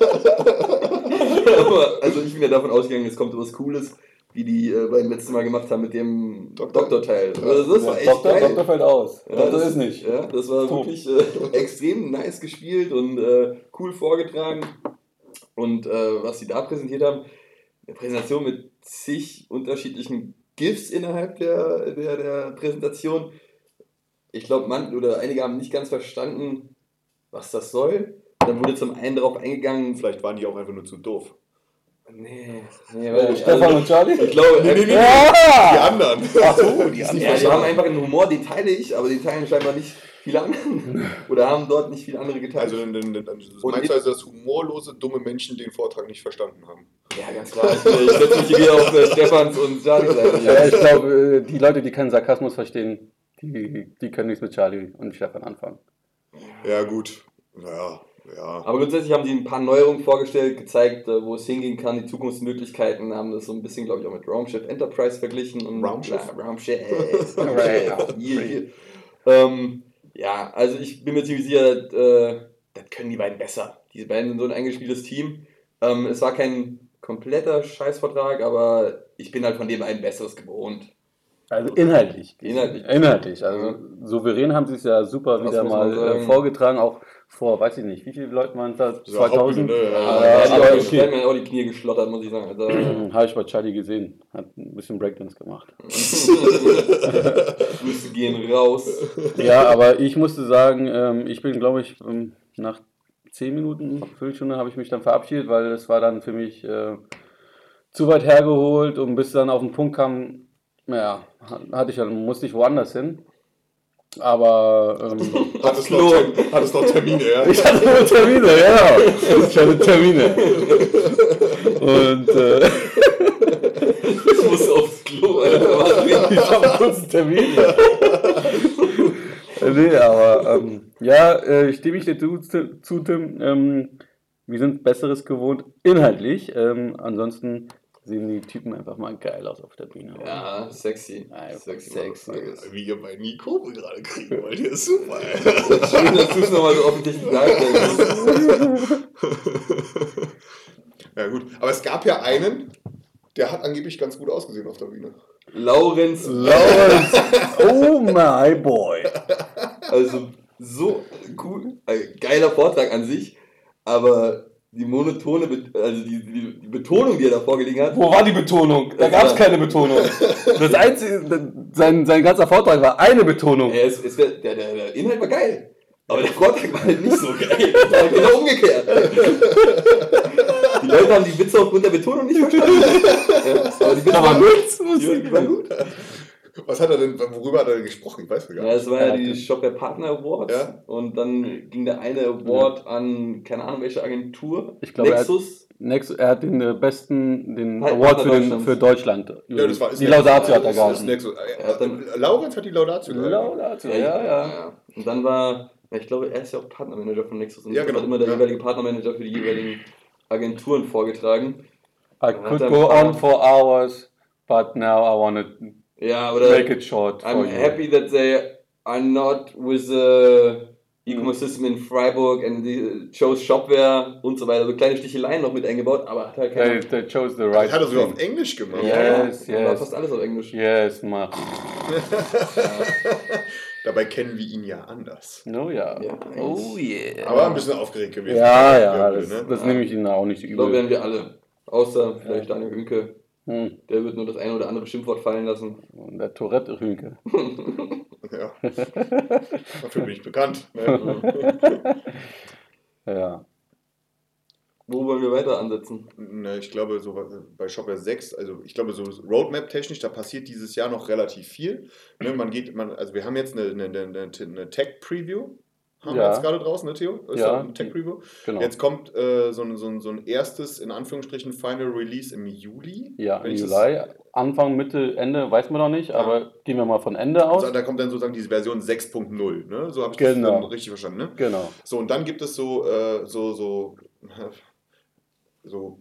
Aber also ich bin ja davon ausgegangen, es kommt was Cooles, wie die äh, beim letzten Mal gemacht haben mit dem Doktor. Doktorteil. Also das war echt Doktor, geil. Doktor fällt aus. Ja, Doktor das- ist nicht. Ja, das war Top. wirklich äh, extrem nice gespielt und äh, cool vorgetragen. Und äh, was sie da präsentiert haben, eine Präsentation mit zig unterschiedlichen GIFs innerhalb der, der, der Präsentation. Ich glaube, man oder einige haben nicht ganz verstanden, was das soll. Dann wurde zum einen darauf eingegangen, Vielleicht waren die auch einfach nur zu doof. nee, nee, Äh, weil, Stefan also, und Charlie? ich glaube, Die Ja! anderen. Ach so, die Ja, anderen. die haben einfach einen Humor, den teile ich, aber den teilen scheinbar nicht viele andere. <laughs> Oder haben dort nicht viele andere geteilt. Also, dann, dann, dann, meinst du also, dass humorlose, dumme Menschen den Vortrag nicht verstanden haben? ja, ganz klar. Ich, setze mich hier wieder auf äh, Stefans und Charlies Seite. Ja, ich glaube, die Leute, die keinen Sarkasmus verstehen, die, die können nichts mit Charlie und Stefan anfangen. Ja, gut. Ja, ja. Aber grundsätzlich haben sie ein paar Neuerungen vorgestellt, gezeigt, äh, wo es hingehen kann, die Zukunftsmöglichkeiten, haben das so ein bisschen, glaube ich, auch mit Raumschiff Enterprise verglichen. Und Raumschiff? <laughs> Ja, Raumschiff. Ähm, ja, also ich bin mir ziemlich sicher, das, äh, das können die beiden besser. Diese beiden sind so ein eingespieltes Team. Ähm, es war kein kompletter Scheißvertrag, aber ich bin halt von den beiden Besseres gewohnt. Also inhaltlich. Inhaltlich. Inhaltlich. Also souverän haben sie es ja super Das wieder mal sagen. äh, vorgetragen, auch vor, weiß ich nicht, wie viele Leute waren da? So 2000? Hauptbühne, ne? Ja, Ja, okay. da hat mir auch die Knie geschlottert, muss ich sagen. Also, <clears throat> Habe ich bei Charlie gesehen. Hat ein bisschen Breakdance gemacht. <laughs> <laughs> Grüße gehen raus. Ja, aber ich musste sagen, ähm, ich bin, glaube ich, ähm, nach 10 Minuten, Viertelstunde habe ich mich dann verabschiedet, weil es war dann für mich äh, zu weit hergeholt und bis dann auf den Punkt kam, ja, hatte ich dann, musste ich woanders hin. Aber ähm, Hattest noch, hattest noch Termine, ja? ich hatte nur Termine, genau. Ich hatte Termine. Und äh, Ich muss aufs Klo, Alter. Was <laughs> ich habe kurz einen Termin. <laughs> nee, aber ähm, ja, äh, stimme ich dir zu, zu Tim. Ähm, wir sind Besseres gewohnt, inhaltlich. Ähm, ansonsten sehen die Typen einfach mal geil aus auf der Bühne. Ja, sexy. Ja, sexy. sexy. Wie ihr bei Nico gerade kriegen <laughs> wollt, ihr ist super. Schön, dass du es nochmal so offensichtlich darstellst. <laughs> ja, gut. Aber es gab ja einen, der hat angeblich ganz gut ausgesehen auf der Bühne. Laurenz, Lawrence, <laughs> oh my boy. also so cool, geiler Vortrag an sich, aber die monotone, also die, die, die Betonung, die er da vorgelegen hat, Wo war die Betonung? Da gab es keine Betonung. Das <laughs> einzige, sein, sein ganzer Vortrag war eine Betonung. ey, es, es wär, der, der, der Inhalt war geil. Aber der Vortrag war halt nicht so geil. <laughs> Das war genau umgekehrt. Die Leute haben die Witze aufgrund der Betonung nicht verstanden. <laughs> Ja, aber die Witze waren gut. Die, die waren gut. Was hat er denn, worüber hat er denn gesprochen? Ich weiß gar Ja, nicht. es war ja die Shopware Partner Awards Ja. und dann ging der eine Award an, keine Ahnung welche Agentur, Ich glaube, er hat- Nexus. Next, er hat den äh, besten den Partner Award für, den, für Deutschland. Ja, das war, die Nexus. Laudatio hat er gehalten. Nexus. Er hat dann- Äh, Laurenz hat die Laudatio gehalten. Laudatio, ja, ja. Und dann war, ja, ich glaube, er ist ja auch Partnermanager von Nexus und Ja, hat genau. immer der Ja. jeweilige Partnermanager für die jeweiligen Agenturen vorgetragen. I hat could er go on for hours, but now I want to Ja, oder make it short for I'm you. happy that they are not with the E-Commerce System in Freiburg and the chose Shopware und so weiter. So kleine Sticheleien noch mit eingebaut, aber hat halt They, keine. they chose the Das right hat er sogar auf Englisch gemacht. Ja, Yes, ja, war yes. fast alles auf Englisch. Yes, mach. <laughs> Dabei kennen wir ihn ja anders. No, ja. Ja, oh yeah. Aber ein bisschen aufgeregt gewesen. ja, ja, das, ne? das nehme ich Ihnen auch nicht Ich glaube, übel. werden wir alle. Außer vielleicht Daniel Hünke. Hm. Der wird nur das eine oder andere Schimpfwort fallen lassen. Und der Tourette-Rünke. <laughs> Ja. Dafür bin ich bekannt. Ne? Ja. <laughs> Wo wollen wir weiter ansetzen? Ne, ich glaube, so bei Shopware 6, also ich glaube, so Roadmap-technisch, da passiert dieses Jahr noch relativ viel. Ne, man geht, man, also wir haben jetzt eine, eine, eine, eine Tech-Preview, haben wir Ja. jetzt gerade draußen, ne, Theo? Ist Ja. Ein Tech-Preview. Genau. Jetzt kommt äh, so, ein, so, ein, so ein erstes, in Anführungsstrichen, Final Release im Juli. ja, im Juli. Anfang, Mitte, Ende weiß man noch nicht, aber gehen wir mal von Ende aus. Also, da kommt dann sozusagen diese Version 6.0, ne? So habe ich Genau. das dann richtig verstanden, ne? Genau. So, und dann gibt es so, äh, so, so, so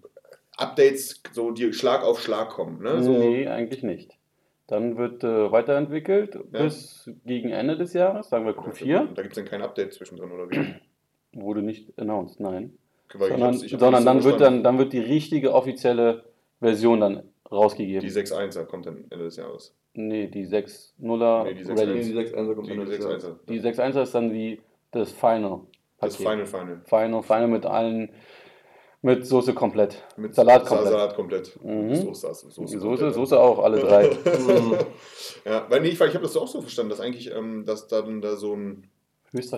Updates, so die Schlag auf Schlag kommen. Ne? So, Nee, eigentlich nicht. Dann wird äh, weiterentwickelt Ja. bis gegen Ende des Jahres, sagen wir Q4, Da gibt es dann kein Update zwischendrin, oder wie? wurde nicht announced, nein. Weil ich sondern ich hab's sondern dann, wird dann, dann wird die richtige offizielle Version dann rausgegeben. Die 6.1er kommt dann Ende des Jahres. nee, die 6.0er Nee, die Nee, 6.1. Release. die 6.1 kommt Die Ende des Jahres. 6.1er. Die 6.1er ist dann die, das Final. Das Paket. Final Final. Final, Final mit allen, mit Soße komplett. Mit Salat Sa- komplett. Salat komplett. Mhm. Soße, Soße, Soße, komplett. Soße, auch, alle drei. <laughs> Mhm. Ja, weil nee, ich, weil ich habe das auch so verstanden, dass eigentlich, ähm, dass dann da so ein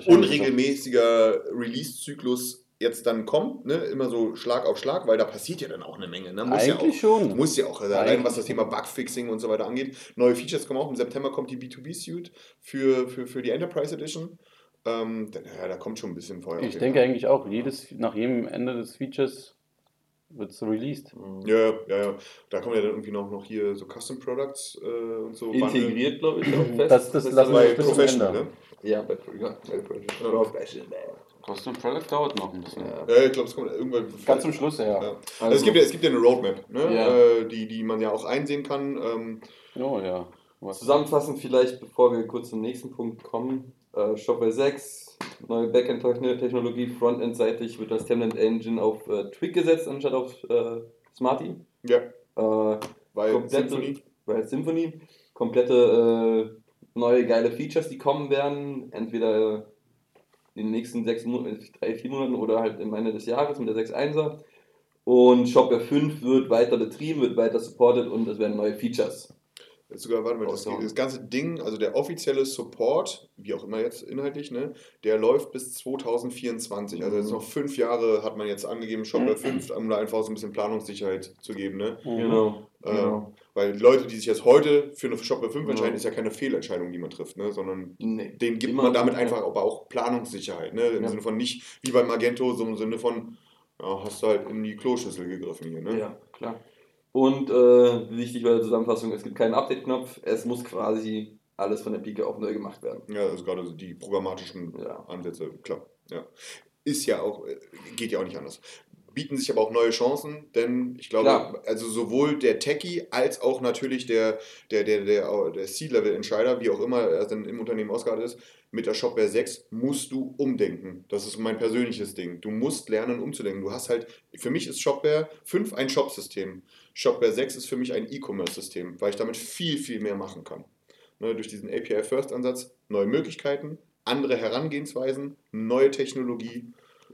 unregelmäßiger Release-Zyklus jetzt dann kommt, ne? immer so Schlag auf Schlag, weil da passiert ja dann auch eine Menge. Ne? Muss Eigentlich ja auch, schon. Muss ja auch, also allein was das Thema Bugfixing und so weiter angeht. Neue Features kommen auch. Im September kommt die B2B-Suite für, für, für die Enterprise Edition. Ähm, da, ja, da kommt schon ein bisschen vorher. Ich denke Fall. eigentlich auch, jedes, nach jedem Ende des Features wird es released. Mhm. Ja, ja, ja. Da kommen ja dann irgendwie noch, noch hier so Custom Products äh, und so. Integriert, glaube ich, auch fest. Das- das Fest lassen wir Professional, Ende. ne? Ja, bei, ja, bei Professional. Professional. Custom Product dauert noch ein bisschen. Ja. Ja, ich glaube, es kommt irgendwann. Ganz zum Schluss, ja. Ja. Ja, Also, es, gibt ja, es gibt ja eine Roadmap, ne? Ja. äh, die, die man ja auch einsehen kann. Ähm, oh, ja. Was? Zusammenfassend vielleicht, bevor wir kurz zum nächsten Punkt kommen. Äh, Shopware 6, neue Backend-Technologie, Frontend-seitig wird das Template Engine auf äh, Twig gesetzt anstatt auf äh, Smarty. ja, Äh, weil komplette, Symphony. Weil Symphony. Komplette äh, neue geile Features, die kommen werden. Entweder in den nächsten sechs Monaten, drei, vier Monaten oder halt am Ende des Jahres mit der 6.1er. Und Shopware 5 wird weiter betrieben, wird weiter supported und es werden neue Features. Sogar, warte mal, das, das ganze Ding, also der offizielle Support, wie auch immer jetzt inhaltlich, ne, der läuft bis 2024. Also jetzt Mhm. noch fünf Jahre hat man jetzt angegeben, Shopware 5, um da einfach so ein bisschen Planungssicherheit zu geben. Ne? Mhm. Genau. Äh, Weil die Leute, die sich jetzt heute für eine Shopware 5 Ja. entscheiden, ist ja keine Fehlentscheidung, die man trifft, ne? sondern Nee. denen gibt Immer- man damit einfach aber auch Planungssicherheit. Ne? Im Ja. Sinne von nicht wie bei Magento, so im Sinne von, ja, hast du halt in die Kloschüssel gegriffen hier. Ne? Ja, klar. Und äh, wichtig bei der Zusammenfassung, es gibt keinen Update-Knopf, es muss quasi alles von der Pike auf neu gemacht werden. Ja, also gerade die programmatischen Ja. Ansätze, klar. Ja. Ist ja auch, geht ja auch nicht anders. Bieten sich aber auch neue Chancen, denn ich glaube, Klar. also sowohl der Techie als auch natürlich der, der, der, der, der C-Level-Entscheider, wie auch immer er dann im Unternehmen ausgearbeitet ist, mit der Shopware 6 musst du umdenken. Das ist mein persönliches Ding. Du musst lernen, umzudenken. Du hast halt, für mich ist Shopware 5 ein Shop-System. Shopware 6 ist für mich ein E-Commerce-System, weil ich damit viel, viel mehr machen kann. Ne, durch diesen API-First-Ansatz neue Möglichkeiten, andere Herangehensweisen, neue Technologie.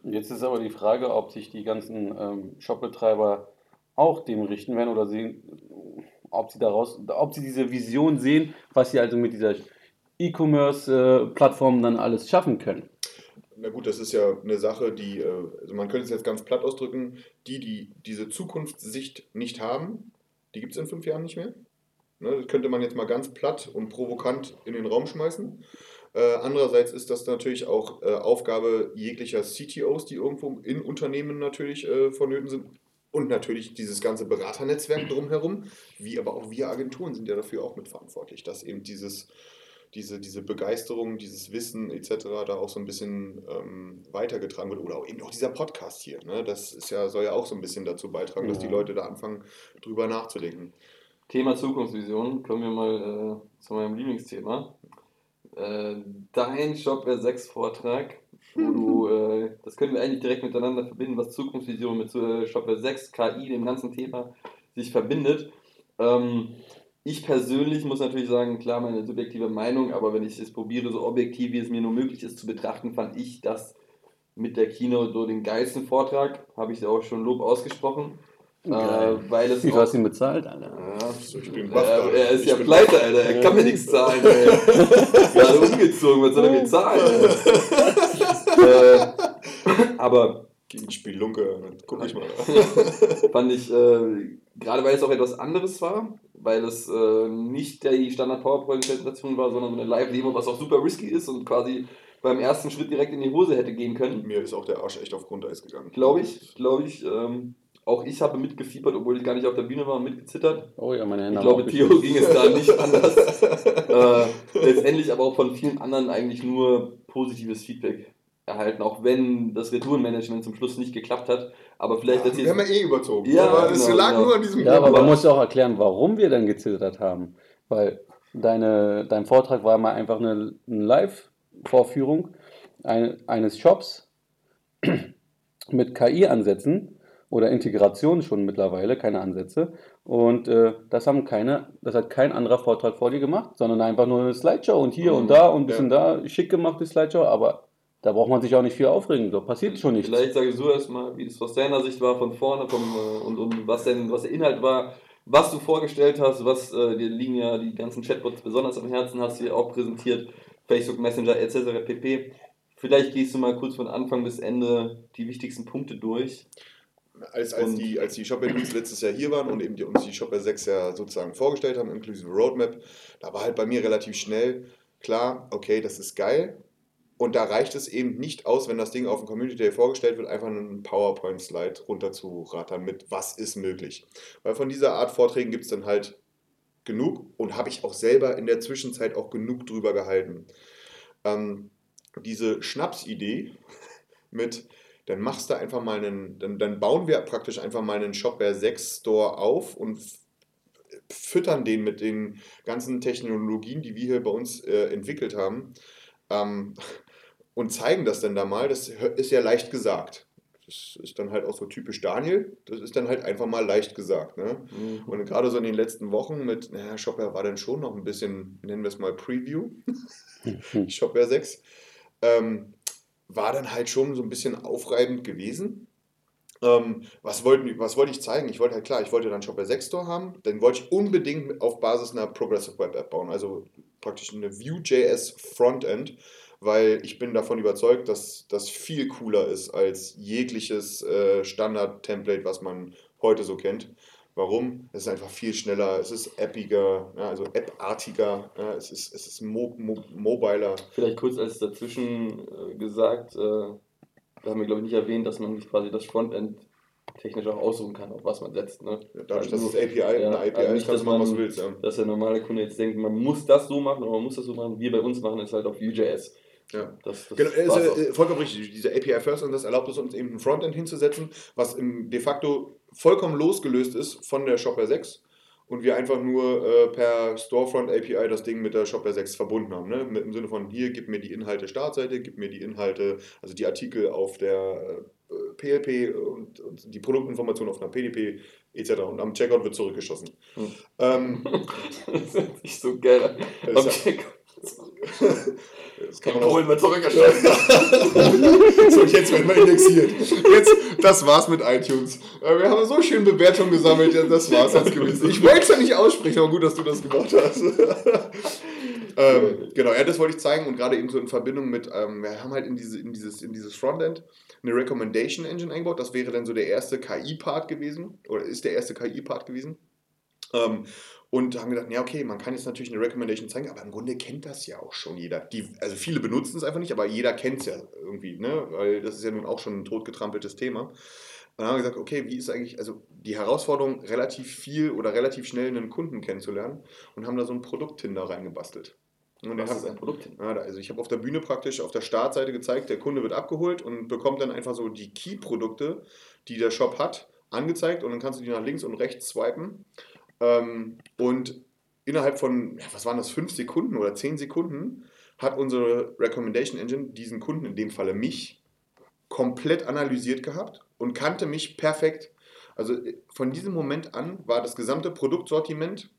Jetzt ist aber die Frage, ob sich die ganzen ähm, Shopbetreiber auch dem richten werden oder sehen, ob sie daraus, ob sie diese Vision sehen, was sie also mit dieser E-Commerce-Plattform dann alles schaffen können. Na gut, das ist ja eine Sache, die, äh, also man könnte es jetzt ganz platt ausdrücken, die, die diese Zukunftssicht nicht haben, die gibt es in fünf Jahren nicht mehr. Ne, das könnte man jetzt mal ganz platt und provokant in den Raum schmeißen. Äh, andererseits ist das natürlich auch äh, Aufgabe jeglicher CTOs, die irgendwo in Unternehmen natürlich äh, vonnöten sind. Und natürlich dieses ganze Beraternetzwerk drumherum, wie aber auch wir Agenturen sind ja dafür auch mitverantwortlich, dass eben dieses, diese, diese Begeisterung, dieses Wissen etc. da auch so ein bisschen ähm, weitergetragen wird. Oder auch eben auch dieser Podcast hier. Ne? Das ist ja, soll ja auch so ein bisschen dazu beitragen, dass die Ja. Leute da anfangen, drüber nachzudenken. Thema Zukunftsvision, kommen wir mal äh, zu meinem Lieblingsthema. Äh, dein Shopware 6 Vortrag, wo du, <laughs> äh, das können wir eigentlich direkt miteinander verbinden, was Zukunftsvision mit Shopware 6, KI, dem ganzen Thema sich verbindet. Ähm, ich persönlich muss natürlich sagen, klar, meine subjektive Meinung, aber wenn ich es probiere, so objektiv wie es mir nur möglich ist zu betrachten, fand ich das mit der Keynote so den geilsten Vortrag. Habe ich dir auch schon Lob ausgesprochen. Geil. Äh, weil es Wie viel hast du ihm bezahlt, Alter? ja, Ich bin baff er, er ist Ich ja bin pleite, Alter. Er kann mir nichts zahlen, ey. <laughs> Gerade umgezogen, was soll er mir zahlen? <laughs> Äh, aber Gegen Spielunke, guck ich mal. <laughs> Fand ich, äh, gerade weil es auch etwas anderes war, weil es äh, nicht die Standard-PowerPoint-Präsentation war, sondern eine Live-Demo, was auch super risky ist und quasi beim ersten Schritt direkt in die Hose hätte gehen können. Mir ist auch der Arsch echt auf Grundeis gegangen. Glaube ich, glaube ich. Ähm, auch ich habe mitgefiebert, obwohl ich gar nicht auf der Bühne war und mitgezittert. Oh ja, meine Ich Hände glaube, haben auch Theo ging es da nicht anders. <laughs> äh, letztendlich aber auch von vielen anderen eigentlich nur positives Feedback erhalten, auch wenn das Retourenmanagement zum Schluss nicht geklappt hat. Aber vielleicht Ja, wir haben ja eh überzogen. Ja, aber es genau, lag genau. nur an diesem Ja, aber man muss ja auch erklären, warum wir dann gezittert haben. Weil deine, dein Vortrag war mal einfach eine, eine Live-Vorführung ein, eines Shops <clears throat> mit KI-Ansätzen oder Integration schon mittlerweile, keine Ansätze. Und äh, das haben keine, das hat kein anderer Vortrag vor dir gemacht, sondern einfach nur eine Slideshow und hier Mhm, und da und ein bisschen da, schick gemacht die Slideshow, aber da braucht man sich auch nicht viel aufregen, so passiert schon nichts. Vielleicht sagst du erstmal, wie das aus deiner Sicht war von vorne vom, äh, und, und was denn, was der Inhalt war, was du vorgestellt hast, was äh, dir liegen ja die ganzen Chatbots besonders am Herzen, hast du ja auch präsentiert, Facebook Messenger etc. pp. Vielleicht gehst du mal kurz von Anfang bis Ende die wichtigsten Punkte durch. als, als, Und- die, als die Shopware News letztes Jahr hier waren und eben die, uns die Shopware 6 ja sozusagen vorgestellt haben, inklusive Roadmap, da war halt bei mir relativ schnell klar, okay, das ist geil. Und da reicht es eben nicht aus, wenn das Ding auf dem Community Day vorgestellt wird, einfach einen PowerPoint-Slide runterzurattern mit, was ist möglich. Weil von dieser Art Vorträgen gibt es dann halt genug und habe ich auch selber in der Zwischenzeit auch genug drüber gehalten. Ähm, diese Schnapsidee <laughs> mit, dann machst du einfach mal einen, dann, dann bauen wir praktisch einfach mal einen Shopware 6 Store auf und füttern den mit den ganzen Technologien, die wir hier bei uns äh, entwickelt haben ähm, und zeigen das dann da mal. Das ist ja leicht gesagt. Das ist dann halt auch so typisch Daniel. Das ist dann halt einfach mal leicht gesagt. Ne? Und gerade so in den letzten Wochen mit, naja, Shopware war dann schon noch ein bisschen, nennen wir es mal Preview, <laughs> <laughs> Shopware 6, ähm, war dann halt schon so ein bisschen aufreibend gewesen. Ähm, was, wollten, was wollte ich zeigen? Ich wollte halt klar, ich wollte dann Shopware 6 Store haben, dann wollte ich unbedingt auf Basis einer Progressive Web App bauen, also praktisch eine Vue.js Frontend, weil ich bin davon überzeugt, dass das viel cooler ist als jegliches äh, Standard-Template, was man heute so kennt. Warum? Es ist einfach viel schneller, es ist appiger, ja, also appartiger, ja, es ist, es ist mo mo mobiler. Vielleicht kurz als dazwischen äh, gesagt, äh, da haben wir glaube ich nicht erwähnt, dass man sich quasi das Frontend technisch auch aussuchen kann, auf was man setzt. Ne? Dadurch, dass Also, es API, eine API also ist, nicht, kannst du dass machen, was man- du willst. Dass der normale Kunde jetzt denkt, man muss das so machen oder man muss das so machen. Wir bei uns machen es halt auf Vue.js. Ja. Das, das Genau, ist, äh, vollkommen richtig. Diese API First und das erlaubt es uns eben ein Frontend hinzusetzen, was im de facto vollkommen losgelöst ist von der Shopware 6 und wir einfach nur äh, per Storefront API das Ding mit der Shopware 6 verbunden haben. Ne? Im Sinne von hier, gib mir die Inhalte Startseite, gib mir die Inhalte, also die Artikel auf der äh, PLP und, und die Produktinformationen auf einer PDP etc. Und am Checkout wird zurückgeschossen. Hm. Ähm, <laughs> das hört sich so geil <laughs> ist Okay. Das kann man auch Polen wird zurückgeschossen. <laughs> So, jetzt werden wir indexiert. Jetzt, das war's mit iTunes. Äh, Wir haben so schön Bewertungen gesammelt, das war's jetzt gewesen. Ich wollte es ja nicht aussprechen, aber gut, dass du das gemacht hast. <laughs> ähm, genau, ja, das wollte ich zeigen und gerade eben so in Verbindung mit, ähm, wir haben halt in, diese, in, dieses, in dieses Frontend eine Recommendation Engine eingebaut. Das wäre dann so der erste KI-Part gewesen oder ist der erste KI-Part gewesen. Ähm, und haben gedacht, ja, okay, man kann jetzt natürlich eine Recommendation zeigen, aber im Grunde kennt das ja auch schon jeder. Die, also viele benutzen es einfach nicht, aber jeder kennt es ja irgendwie, ne? weil das ist ja nun auch schon ein totgetrampeltes Thema. Und dann haben wir gesagt, okay, wie ist eigentlich, also die Herausforderung, relativ viel oder relativ schnell einen Kunden kennenzulernen und haben da so ein Produkt-Tinder reingebastelt. Und Was ist ein Produkt? ja, also ich habe auf der Bühne praktisch auf der Startseite gezeigt, der Kunde wird abgeholt und bekommt dann einfach so die Key-Produkte, die der Shop hat, angezeigt und dann kannst du die nach links und rechts swipen. Ähm, und innerhalb von, ja, was waren das, fünf Sekunden oder zehn Sekunden hat unsere Recommendation Engine diesen Kunden, in dem Falle mich, komplett analysiert gehabt und kannte mich perfekt. Also äh, von diesem Moment an war das gesamte Produktsortiment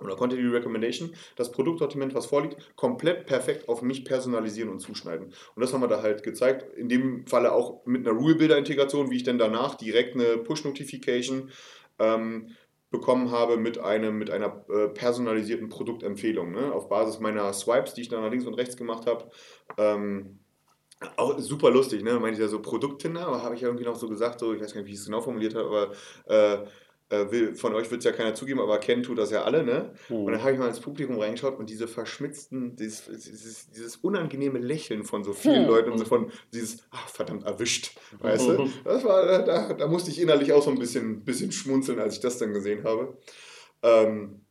oder konnte die Recommendation, das Produktsortiment, was vorliegt, komplett perfekt auf mich personalisieren und zuschneiden. Und das haben wir da halt gezeigt. In dem Falle auch mit einer Rule-Builder-Integration, wie ich dann danach direkt eine Push-Notification ähm, bekommen habe mit, einem, mit einer äh, personalisierten Produktempfehlung. Ne? Auf Basis meiner Swipes, die ich dann nach links und rechts gemacht habe, ähm, Auch super lustig, ne? Meinte ich ja so Produkttinder, aber habe ich ja irgendwie noch so gesagt, so, ich weiß gar nicht, wie ich es genau formuliert habe, aber äh, will, von euch wird es ja keiner zugeben, aber kennen tut das ja alle, ne? Hm. Und dann habe ich mal ins Publikum reingeschaut und diese verschmitzten, dieses, dieses, dieses unangenehme Lächeln von so vielen Hm. Leuten und so von dieses, ach verdammt, erwischt, weißt du? Das war, da, da musste ich innerlich auch so ein bisschen, bisschen schmunzeln, als ich das dann gesehen habe. Ähm,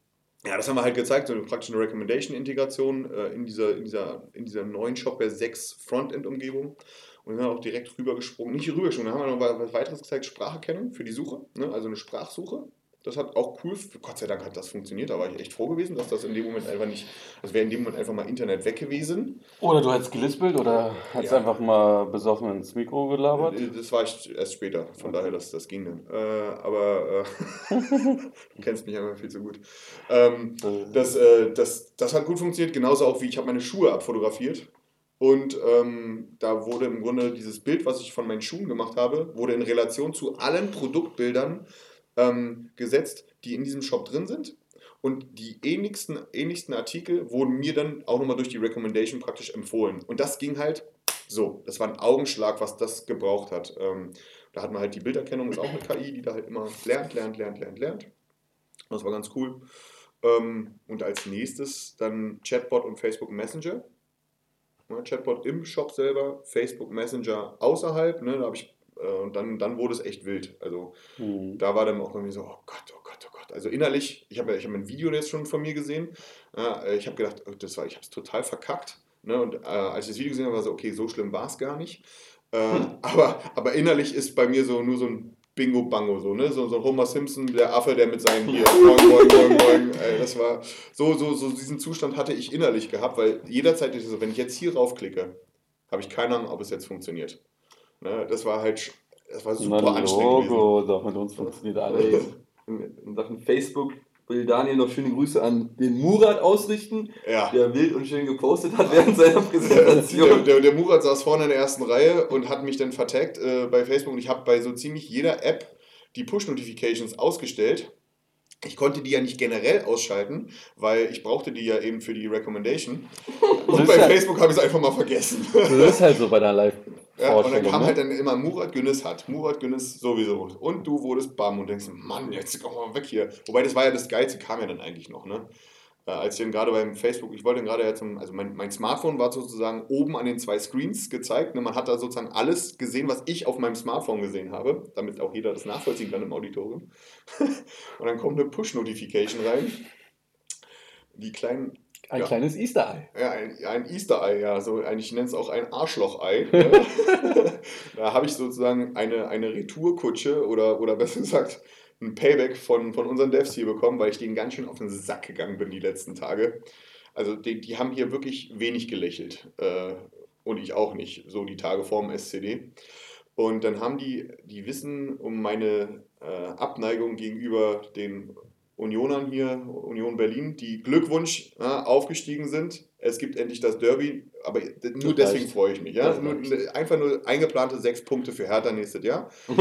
ja, das haben wir halt gezeigt, so eine praktisch eine Recommendation-Integration äh, in, dieser, in, dieser, in dieser neuen Shopware 6 Frontend-Umgebung. Und sind dann auch direkt rübergesprungen. Nicht rübergesprungen, da haben wir noch was weiteres gezeigt, Spracherkennung für die Suche, ne? also eine Sprachsuche. Das hat auch cool, Gott sei Dank hat das funktioniert, da war ich echt froh gewesen, dass das in dem Moment einfach nicht, das wäre in dem Moment einfach mal Internet weg gewesen. Oder du hättest gelispelt oder hättest Ja. einfach mal besoffen ins Mikro gelabert. Äh, Das war ich erst später, von daher, das, das ging dann. Äh, aber äh, <laughs> du kennst mich einfach viel zu gut. Ähm, Das, äh, das, das hat gut funktioniert, genauso auch wie ich habe meine Schuhe abfotografiert. Und ähm, da wurde im Grunde dieses Bild, was ich von meinen Schuhen gemacht habe, wurde in Relation zu allen Produktbildern ähm, gesetzt, die in diesem Shop drin sind. Und die ähnlichsten, ähnlichsten Artikel wurden mir dann auch nochmal durch die Recommendation praktisch empfohlen. Und das ging halt so. Das war ein Augenschlag, was das gebraucht hat. Ähm, da hat man halt die Bilderkennung, ist auch eine KI, die da halt immer lernt, lernt, lernt, lernt, lernt. Das war ganz cool. Ähm, und als nächstes dann Chatbot und Facebook Messenger. Ja, Chatbot im Shop selber, Facebook Messenger außerhalb. Ne, da habe ich, äh, und dann, dann wurde es echt wild. Also Hm. da war dann auch irgendwie so, oh Gott, oh Gott, oh Gott. Also innerlich, ich habe ich hab ein Video jetzt schon von mir gesehen. Äh, ich habe gedacht, oh, das war, ich habe es total verkackt. Ne? Und äh, als ich das Video gesehen habe, war so, okay, so schlimm war es gar nicht. Äh, aber, aber innerlich ist bei mir so nur so ein Bingo-Bango, so, ne? So, so Homer Simpson, der Affe, der mit seinen hier, boing, boing, boing, boing. <laughs> Ey, das war, so, so, so diesen Zustand hatte ich innerlich gehabt, weil jederzeit, ist es so, wenn ich jetzt hier raufklicke, habe ich keine Ahnung, ob es jetzt funktioniert. Ne? Das war halt, das war super Na, anstrengend gewesen. Logo, doch mit uns funktioniert alles. In, <laughs> in Sachen Facebook will Daniel noch schöne Grüße an den Murat ausrichten, Ja. der wild und schön gepostet hat während seiner <laughs> Der, Präsentation. der, der Murat saß vorne in der ersten Reihe und hat mich dann vertaggt äh, bei Facebook und ich habe bei so ziemlich jeder App die Push-Notifications ausgestellt. Ich konnte die ja nicht generell ausschalten, weil ich brauchte die ja eben für die Recommendation. Und bei ja- Facebook habe ich es einfach mal vergessen. Das ist halt so bei einer live Ja, und dann kam ne? halt dann immer Murat Günnis hat. Murat Günnis sowieso. Und du wurdest bam und denkst, Mann, jetzt komm mal weg hier. Wobei das war ja das Geilste, kam ja dann eigentlich noch, ne? Äh, als ich dann gerade beim Facebook, ich wollte gerade ja zum, also mein, mein Smartphone war sozusagen oben an den zwei Screens gezeigt. Ne? Man hat da sozusagen alles gesehen, was ich auf meinem Smartphone gesehen habe, damit auch jeder das nachvollziehen kann im Auditorium. <laughs> und dann kommt eine Push-Notification rein. Die kleinen Ein Ja. kleines Easter Eye. ja, ein, ein Easter-Ei, ja. So, ich nenne es auch ein Arschloch-Ei. <laughs> ne? <laughs> da habe ich sozusagen eine, eine Retourkutsche oder, oder besser gesagt ein Payback von, von unseren Devs hier bekommen, weil ich denen ganz schön auf den Sack gegangen bin die letzten Tage. Also die, die haben hier wirklich wenig gelächelt. Äh, und ich auch nicht, so die Tage vorm SCD. Und dann haben die, die wissen um meine äh, Abneigung gegenüber den Unionern hier, Union Berlin, die Glückwunsch äh, aufgestiegen sind. Es gibt endlich das Derby, aber nur Das deswegen reicht. freue ich mich. Ja? Nur, reicht. einfach nur eingeplante sechs Punkte für Hertha nächstes Jahr. <laughs> <laughs>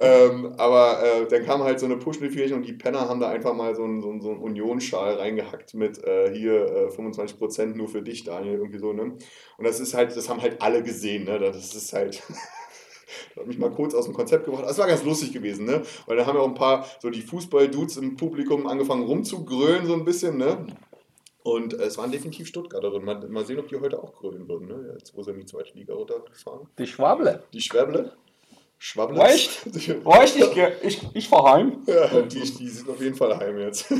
ähm, aber äh, dann kam halt so eine Push-Notification und die Penner haben da einfach mal so einen, so einen, so einen Union-Schal reingehackt mit äh, hier äh, 25% nur für dich, Daniel, irgendwie so, ne? Und das ist halt, das haben halt alle gesehen, ne? Das ist halt. <laughs> Das hat mich mal kurz aus dem Konzept gebracht. Das war ganz lustig gewesen, ne? Weil da haben ja auch ein paar, so die Fußball-Dudes im Publikum angefangen rumzugrölen, so ein bisschen, ne? Und äh, es waren definitiv Stuttgarterinnen. Mal, mal sehen, ob die heute auch grölen würden, ne? Jetzt, wo sie in die zweite Liga runtergefahren. Die Schwable. Die Schwäble. Schwabble. Echt? Reicht, ich, ich, ich fahr heim. Ja, die, die sind auf jeden Fall heim jetzt. <laughs> <laughs>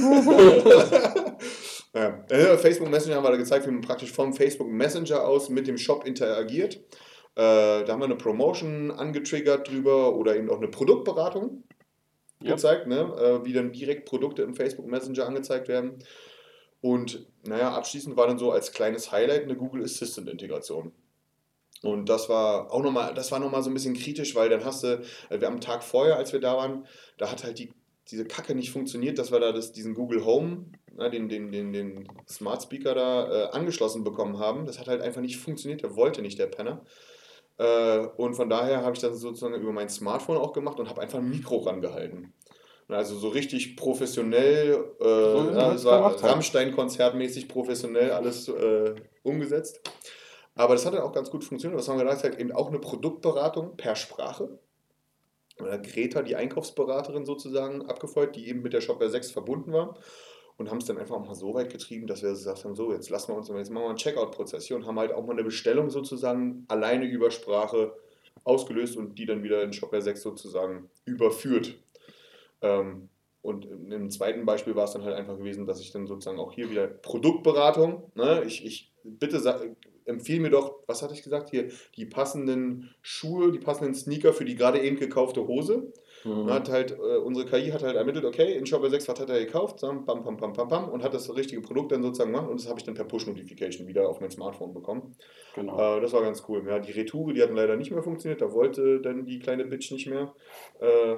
ja. Äh, Facebook Messenger haben wir da gezeigt, wie man praktisch vom Facebook Messenger aus mit dem Shop interagiert. Äh, da haben wir eine Promotion angetriggert drüber oder eben auch eine Produktberatung Ja. gezeigt, ne? äh, wie dann direkt Produkte im Facebook Messenger angezeigt werden. Und naja, abschließend war dann so als kleines Highlight eine Google Assistant Integration. Und das war auch nochmal, das war nochmal so ein bisschen kritisch, weil dann hast du, also wir am Tag vorher, als wir da waren, da hat halt die, diese Kacke nicht funktioniert, dass wir da das, diesen Google Home, na, den, den, den, den Smart Speaker da äh, angeschlossen bekommen haben. Das hat halt einfach nicht funktioniert, der wollte nicht, der Penner. Äh, und von daher habe ich das sozusagen über mein Smartphone auch gemacht und habe einfach ein Mikro rangehalten. Also so richtig professionell, äh, wie ja, war. Rammstein-Konzertmäßig professionell alles äh, umgesetzt. Aber das hat dann auch ganz gut funktioniert. Was haben wir gesagt? Eben auch eine Produktberatung per Sprache. Oder Greta, die Einkaufsberaterin sozusagen, abgefeuert, die eben mit der Shopware 6 verbunden war. Und haben es dann einfach auch mal so weit getrieben, dass wir gesagt haben, so, jetzt lassen wir uns, jetzt machen wir einen Checkout-Prozess hier und haben halt auch mal eine Bestellung sozusagen alleine über Sprache ausgelöst und die dann wieder in Shopware 6 sozusagen überführt. Ähm, und im zweiten Beispiel war es dann halt einfach gewesen, dass ich dann sozusagen auch hier wieder Produktberatung, ne? ich, ich bitte empfehle mir doch, was hatte ich gesagt, hier die passenden Schuhe, die passenden Sneaker für die gerade eben gekaufte Hose. Mhm. Hat halt, äh, unsere KI hat halt ermittelt, okay, in Shopware 6, was hat er gekauft? Bam, bam, bam, bam, bam, und hat das richtige Produkt dann sozusagen gemacht und das habe ich dann per Push-Notification wieder auf mein Smartphone bekommen. Genau. Äh, das war ganz cool. Ja, die Retoure, die hatten leider nicht mehr funktioniert, da wollte dann die kleine Bitch nicht mehr. Äh,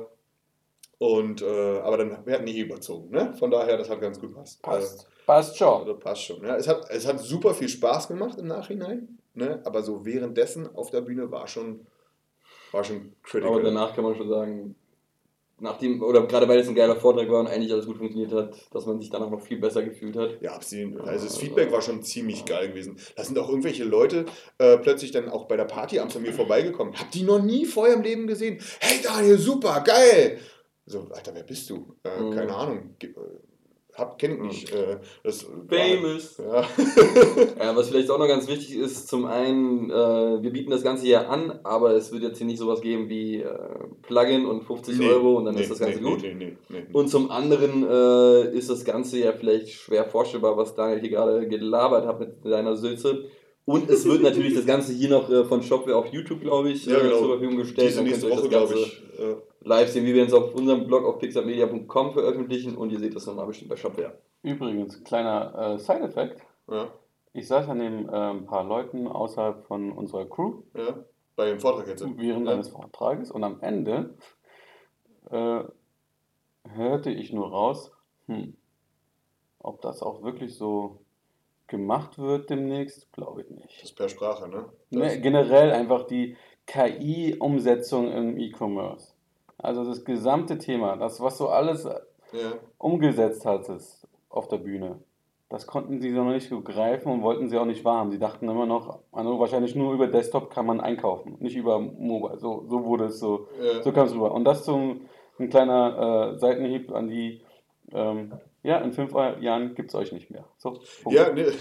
und, äh, aber dann, wir hatten nie überzogen, ne? Von daher, das hat ganz gut passt. Passt. Äh, passt schon. Also passt schon. Ja, es, hat, es hat super viel Spaß gemacht im Nachhinein, ne? aber so währenddessen auf der Bühne war schon, war schon critical. Aber danach kann man schon sagen, nachdem, oder gerade weil es ein geiler Vortrag war und eigentlich alles gut funktioniert hat, dass man sich danach noch viel besser gefühlt hat. Ja, absolut. Also das Feedback war schon ziemlich geil gewesen. Da sind auch irgendwelche Leute äh, plötzlich dann auch bei der Party abends an mir vorbeigekommen. Hab die noch nie vorher im Leben gesehen. Hey Daniel, super, geil! So, Alter, wer bist du? Äh, mhm. Keine Ahnung. Äh, hab, kenn ich nicht. Äh, das, Famous. Ja. <laughs> ja. was vielleicht auch noch ganz wichtig ist, zum einen, äh, wir bieten das Ganze hier an, aber es wird jetzt hier nicht sowas geben wie äh, Plugin und 50 nee, Euro und dann nee, ist das Ganze nee, gut. Und zum anderen äh, ist das Ganze ja vielleicht schwer vorstellbar, was Daniel hier gerade gelabert hat mit seiner Sülze. Und es wird natürlich das Ganze hier noch äh, von Shopware auf YouTube, glaube ich, ja, genau. zur Verfügung gestellt. Diese nächste Woche, glaube ich. Äh, live sehen, wie wir uns auf unserem Blog auf pixarmedia.com veröffentlichen und ihr seht das nochmal bestimmt bei Shopware. Übrigens, kleiner äh, Side-Effekt. Ja. Ich saß ja neben äh, ein paar Leuten außerhalb von unserer Crew. Ja, bei dem Vortrag jetzt. Während ja. eines Vortrages und am Ende äh, hörte ich nur raus, hm, ob das auch wirklich so gemacht wird demnächst, glaube ich nicht. Das ist per Sprache, ne? ne generell einfach die KI-Umsetzung im E-Commerce. Also das gesamte Thema, das, was so alles ja. umgesetzt hat ist auf der Bühne, das konnten sie so noch nicht so greifen und wollten sie auch nicht wahrhaben. Sie dachten immer noch, also wahrscheinlich nur über Desktop kann man einkaufen, nicht über Mobile. So, so wurde es so, ja. so kam es rüber. Und das zum ein kleiner äh, Seitenhieb an die, ähm, ja, in fünf Jahren gibt es euch nicht mehr. So, ja, ne. <laughs>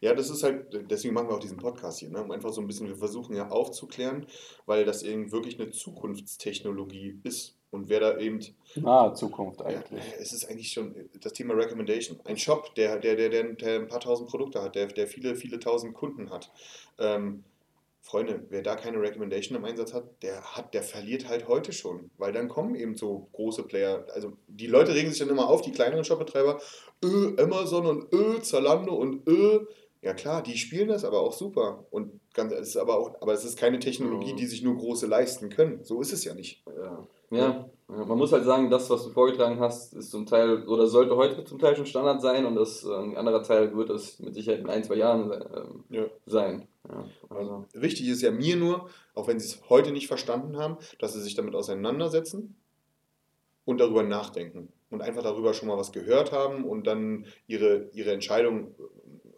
Ja, das ist halt, deswegen machen wir auch diesen Podcast hier, ne? um einfach so ein bisschen, wir versuchen ja aufzuklären, weil das eben wirklich eine Zukunftstechnologie ist. Und wer da eben. Nahe Zukunft eigentlich. Ja, es ist eigentlich schon das Thema Recommendation. Ein Shop, der, der, der, der, der ein paar tausend Produkte hat, der, der viele, viele tausend Kunden hat. Ähm, Freunde, wer da keine Recommendation im Einsatz hat, der hat, der verliert halt heute schon, weil dann kommen eben so große Player. Also die Leute regen sich dann immer auf, die kleineren Shopbetreiber, öh, Amazon und öh, Zalando und öh, ja klar, die spielen das aber auch super. Und ganz, es ist aber auch, aber es ist keine Technologie, mhm. die sich nur große leisten können. So ist es ja nicht. Ja. Ja, man muss halt sagen, das, was du vorgetragen hast, ist zum Teil oder sollte heute zum Teil schon Standard sein und das äh, ein anderer Teil wird es mit Sicherheit in ein, zwei Jahren ähm, ja. sein. Ja, also. Wichtig ist ja mir nur, auch wenn sie es heute nicht verstanden haben, dass sie sich damit auseinandersetzen und darüber nachdenken und einfach darüber schon mal was gehört haben und dann ihre, ihre Entscheidung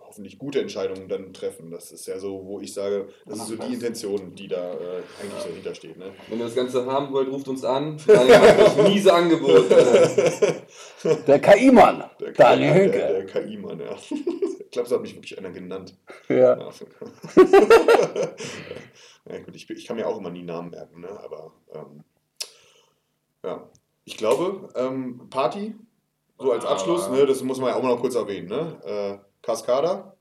hoffentlich gute Entscheidungen dann treffen. Das ist ja so, wo ich sage, das ist so die Intention, die da äh, eigentlich dahinter steht. Ne? Wenn ihr das Ganze haben wollt, ruft uns an. Daniel hat <laughs> miese Angebote. Der KI-Mann. Daniel Hünke. Der, der KI-Mann, ja. Ich glaube, so hat mich wirklich einer genannt. Ja. <laughs> ja gut, ich, ich, kann mir auch immer nie Namen merken, ne? aber ähm, ja. Ich glaube, ähm, Party, so als Abschluss, ne, das muss man ja auch noch kurz erwähnen. Ne? Äh, Cascada?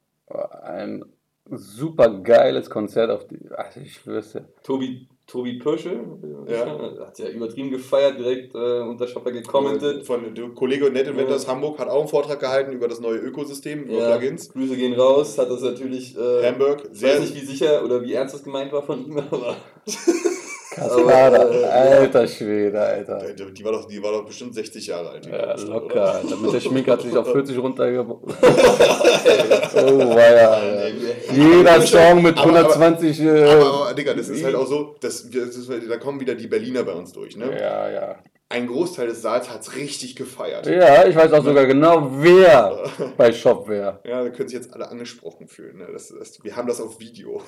Ein super geiles Konzert auf die. Also ich wüsste. Tobi, Tobi Pöschel ja. hat ja übertrieben gefeiert, direkt äh, unter Shopper gekommentiert. Von der Kollege Net Inventors ja. Hamburg hat auch einen Vortrag gehalten über das neue Ökosystem, über ja. Plugins. Grüße gehen raus, hat das natürlich. Äh, Hamburg, sehr. Ich weiß nicht, wie sicher oder wie ernst das gemeint war von ihm, aber. <laughs> Kaskade, äh, alter Schwede, Alter. Die, war doch, die war doch bestimmt 60 Jahre alt. Ja, locker. Alter. Mit der Schminke hat sich auf 40 runtergebracht. <laughs> oh, weia, Jeder Song mit 120. Aber, aber, aber, Digga, das ist halt auch so, das, das ist, da kommen wieder die Berliner bei uns durch, ne? Ja, ja. Ein Großteil des Saals hat es richtig gefeiert. Ja, ich weiß auch sogar genau, wer <laughs> bei Shopware. Ja, da können sich jetzt alle angesprochen fühlen. Ne? Das, das, wir haben das auf Video.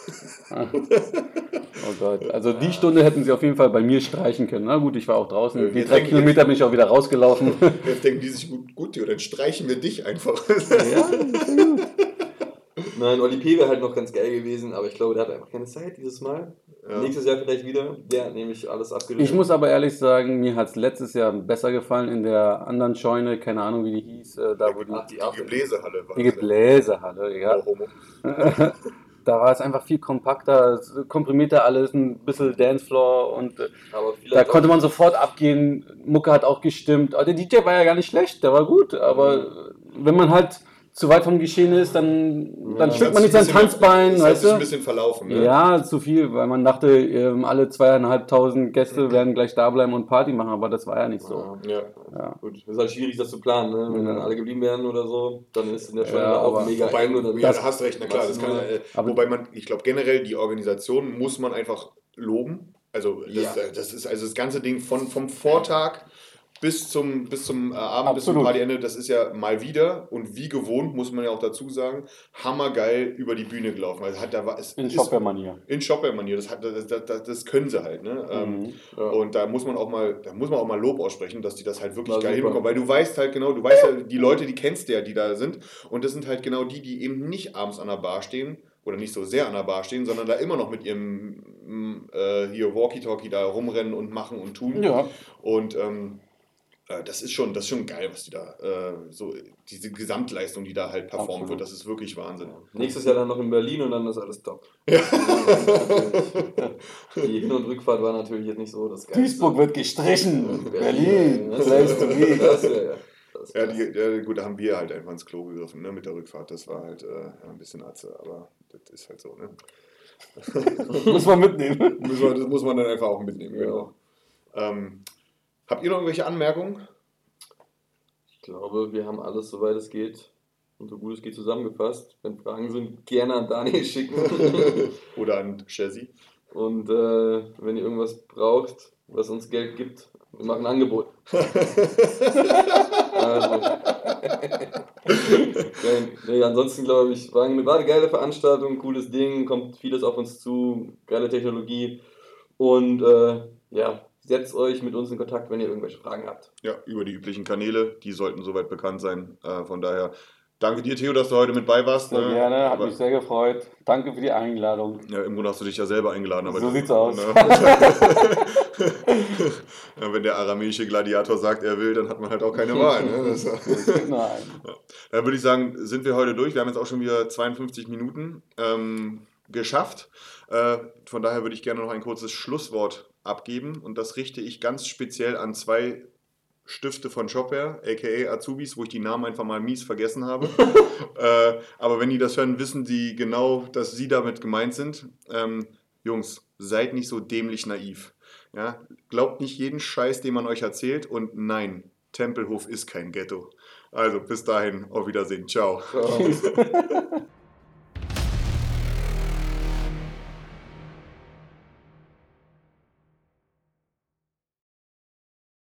<laughs> Oh Gott, also die Stunde hätten sie auf jeden Fall bei mir streichen können. Na gut, ich war auch draußen. Wir Die drei denken Kilometer bin ich auch wieder rausgelaufen. <laughs> Jetzt denken die sich, gut, gut dann streichen wir dich einfach. ja, Nein, Oli P. wäre halt noch ganz geil gewesen, aber ich glaube, der hat einfach keine Zeit dieses Mal. Ja. Nächstes Jahr vielleicht wieder. Der hat nämlich alles abgerissen. Ich muss aber ehrlich sagen, mir hat es letztes Jahr besser gefallen in der anderen Scheune, keine Ahnung wie die hieß, äh, da wo die, Ach, die Die After- Gebläsehalle war die. Gebläsehalle, ja. Homo. <laughs> Da war es einfach viel kompakter, komprimierter alles, ein bisschen Dancefloor und äh, Aber da konnte man sofort abgehen. Mucke hat auch gestimmt. Aber der DJ war ja gar nicht schlecht, der war gut. Aber wenn man halt zu weit vom Geschehen ist, dann, dann Ja. schwingt man nicht sein Tanzbein, das weißt sich ein bisschen verlaufen. Ne? Ja, zu viel, weil man dachte, ähm, alle zweieinhalbtausend Gäste werden gleich da bleiben und Party machen, aber das war ja nicht so. Ja. Ja. Gut, es ist halt schwierig, das zu planen, ne? Wenn Ja. dann alle geblieben wären oder so, dann ist in der Scheune Ja, auch mega Wobei, dann ja, da hast recht, na klar. Das kann, äh, wobei man, ich glaube generell, die Organisation muss man einfach loben. Also das, Ja. das ist also das ganze Ding von, vom Vortag bis zum, bis zum äh, Abend, bis zum Absolut. Partyende, das ist ja mal wieder und wie gewohnt, muss man ja auch dazu sagen, hammergeil über die Bühne gelaufen. Also hat, da war, es In Shopware-Manier. In Shopware-Manier, das, hat- das, das, das, können sie halt. Ne? Ähm, Mhm. Ja. Und da muss man auch mal, da muss man auch mal Lob aussprechen, dass die das halt wirklich War geil super. hinbekommen. Weil du weißt halt genau, du weißt ja, die Leute, die kennst du ja, die da sind. Und das sind halt genau die, die eben nicht abends an der Bar stehen oder nicht so sehr an der Bar stehen, sondern da immer noch mit ihrem äh, hier Walkie-Talkie da rumrennen und machen und tun. Ja, Und ähm, äh, das ist schon, das ist schon geil, was die da, äh, so diese Gesamtleistung, die da halt performt Absolut. wird, das ist wirklich Wahnsinn. Nächstes Jahr dann noch in Berlin und dann ist alles top. Die Hin- und Rückfahrt war natürlich jetzt nicht so das Geilste. Duisburg wird gestrichen. Berlin. Das wär, ja. Das Ja, die, ja, gut, da haben wir halt einfach ins Klo gegriffen, ne, mit der Rückfahrt. Das war halt äh, ja, ein bisschen Atze, aber das ist halt so, ne? Muss man mitnehmen. Muss man, das muss man dann einfach auch mitnehmen, Ja. genau. Ähm, habt ihr noch irgendwelche Anmerkungen? Ich glaube, wir haben alles, soweit es geht und so gut es geht, zusammengefasst. Wenn Fragen sind, gerne an Daniel schicken. <laughs> Oder an Chessy? und äh, wenn ihr irgendwas braucht, was uns Geld gibt, wir machen ein Angebot. <laughs> also. nee, ansonsten glaube ich, war eine, war eine geile Veranstaltung, cooles Ding, kommt vieles auf uns zu, geile Technologie. Und äh, ja, setzt euch mit uns in Kontakt, wenn ihr irgendwelche Fragen habt. Ja, über die üblichen Kanäle, die sollten soweit bekannt sein. Äh, von daher, danke dir, Theo, dass du heute mit bei warst. Sehr ne? gerne, hat Aber- mich sehr gefreut. Danke für die Einladung. Ja, im Grunde hast du dich ja selber eingeladen. Aber So sieht's aus. Ne? <laughs> ja, wenn der aramäische Gladiator sagt, er will, dann hat man halt auch keine Wahl. Ne? <laughs> Nein. Dann würde ich sagen, sind wir heute durch. Wir haben jetzt auch schon wieder 52 Minuten ähm, geschafft. Äh, von daher würde ich gerne noch ein kurzes Schlusswort abgeben. Und das richte ich ganz speziell an zwei Stifte von Shopware, aka Azubis, wo ich die Namen einfach mal mies vergessen habe. <laughs> äh, aber wenn die das hören, wissen die genau, dass sie damit gemeint sind. Ähm, Jungs, seid nicht so dämlich naiv. Ja? Glaubt nicht jeden Scheiß, den man euch erzählt. Und nein, Tempelhof ist kein Ghetto. Also bis dahin, auf Wiedersehen. Ciao. Ciao. <laughs>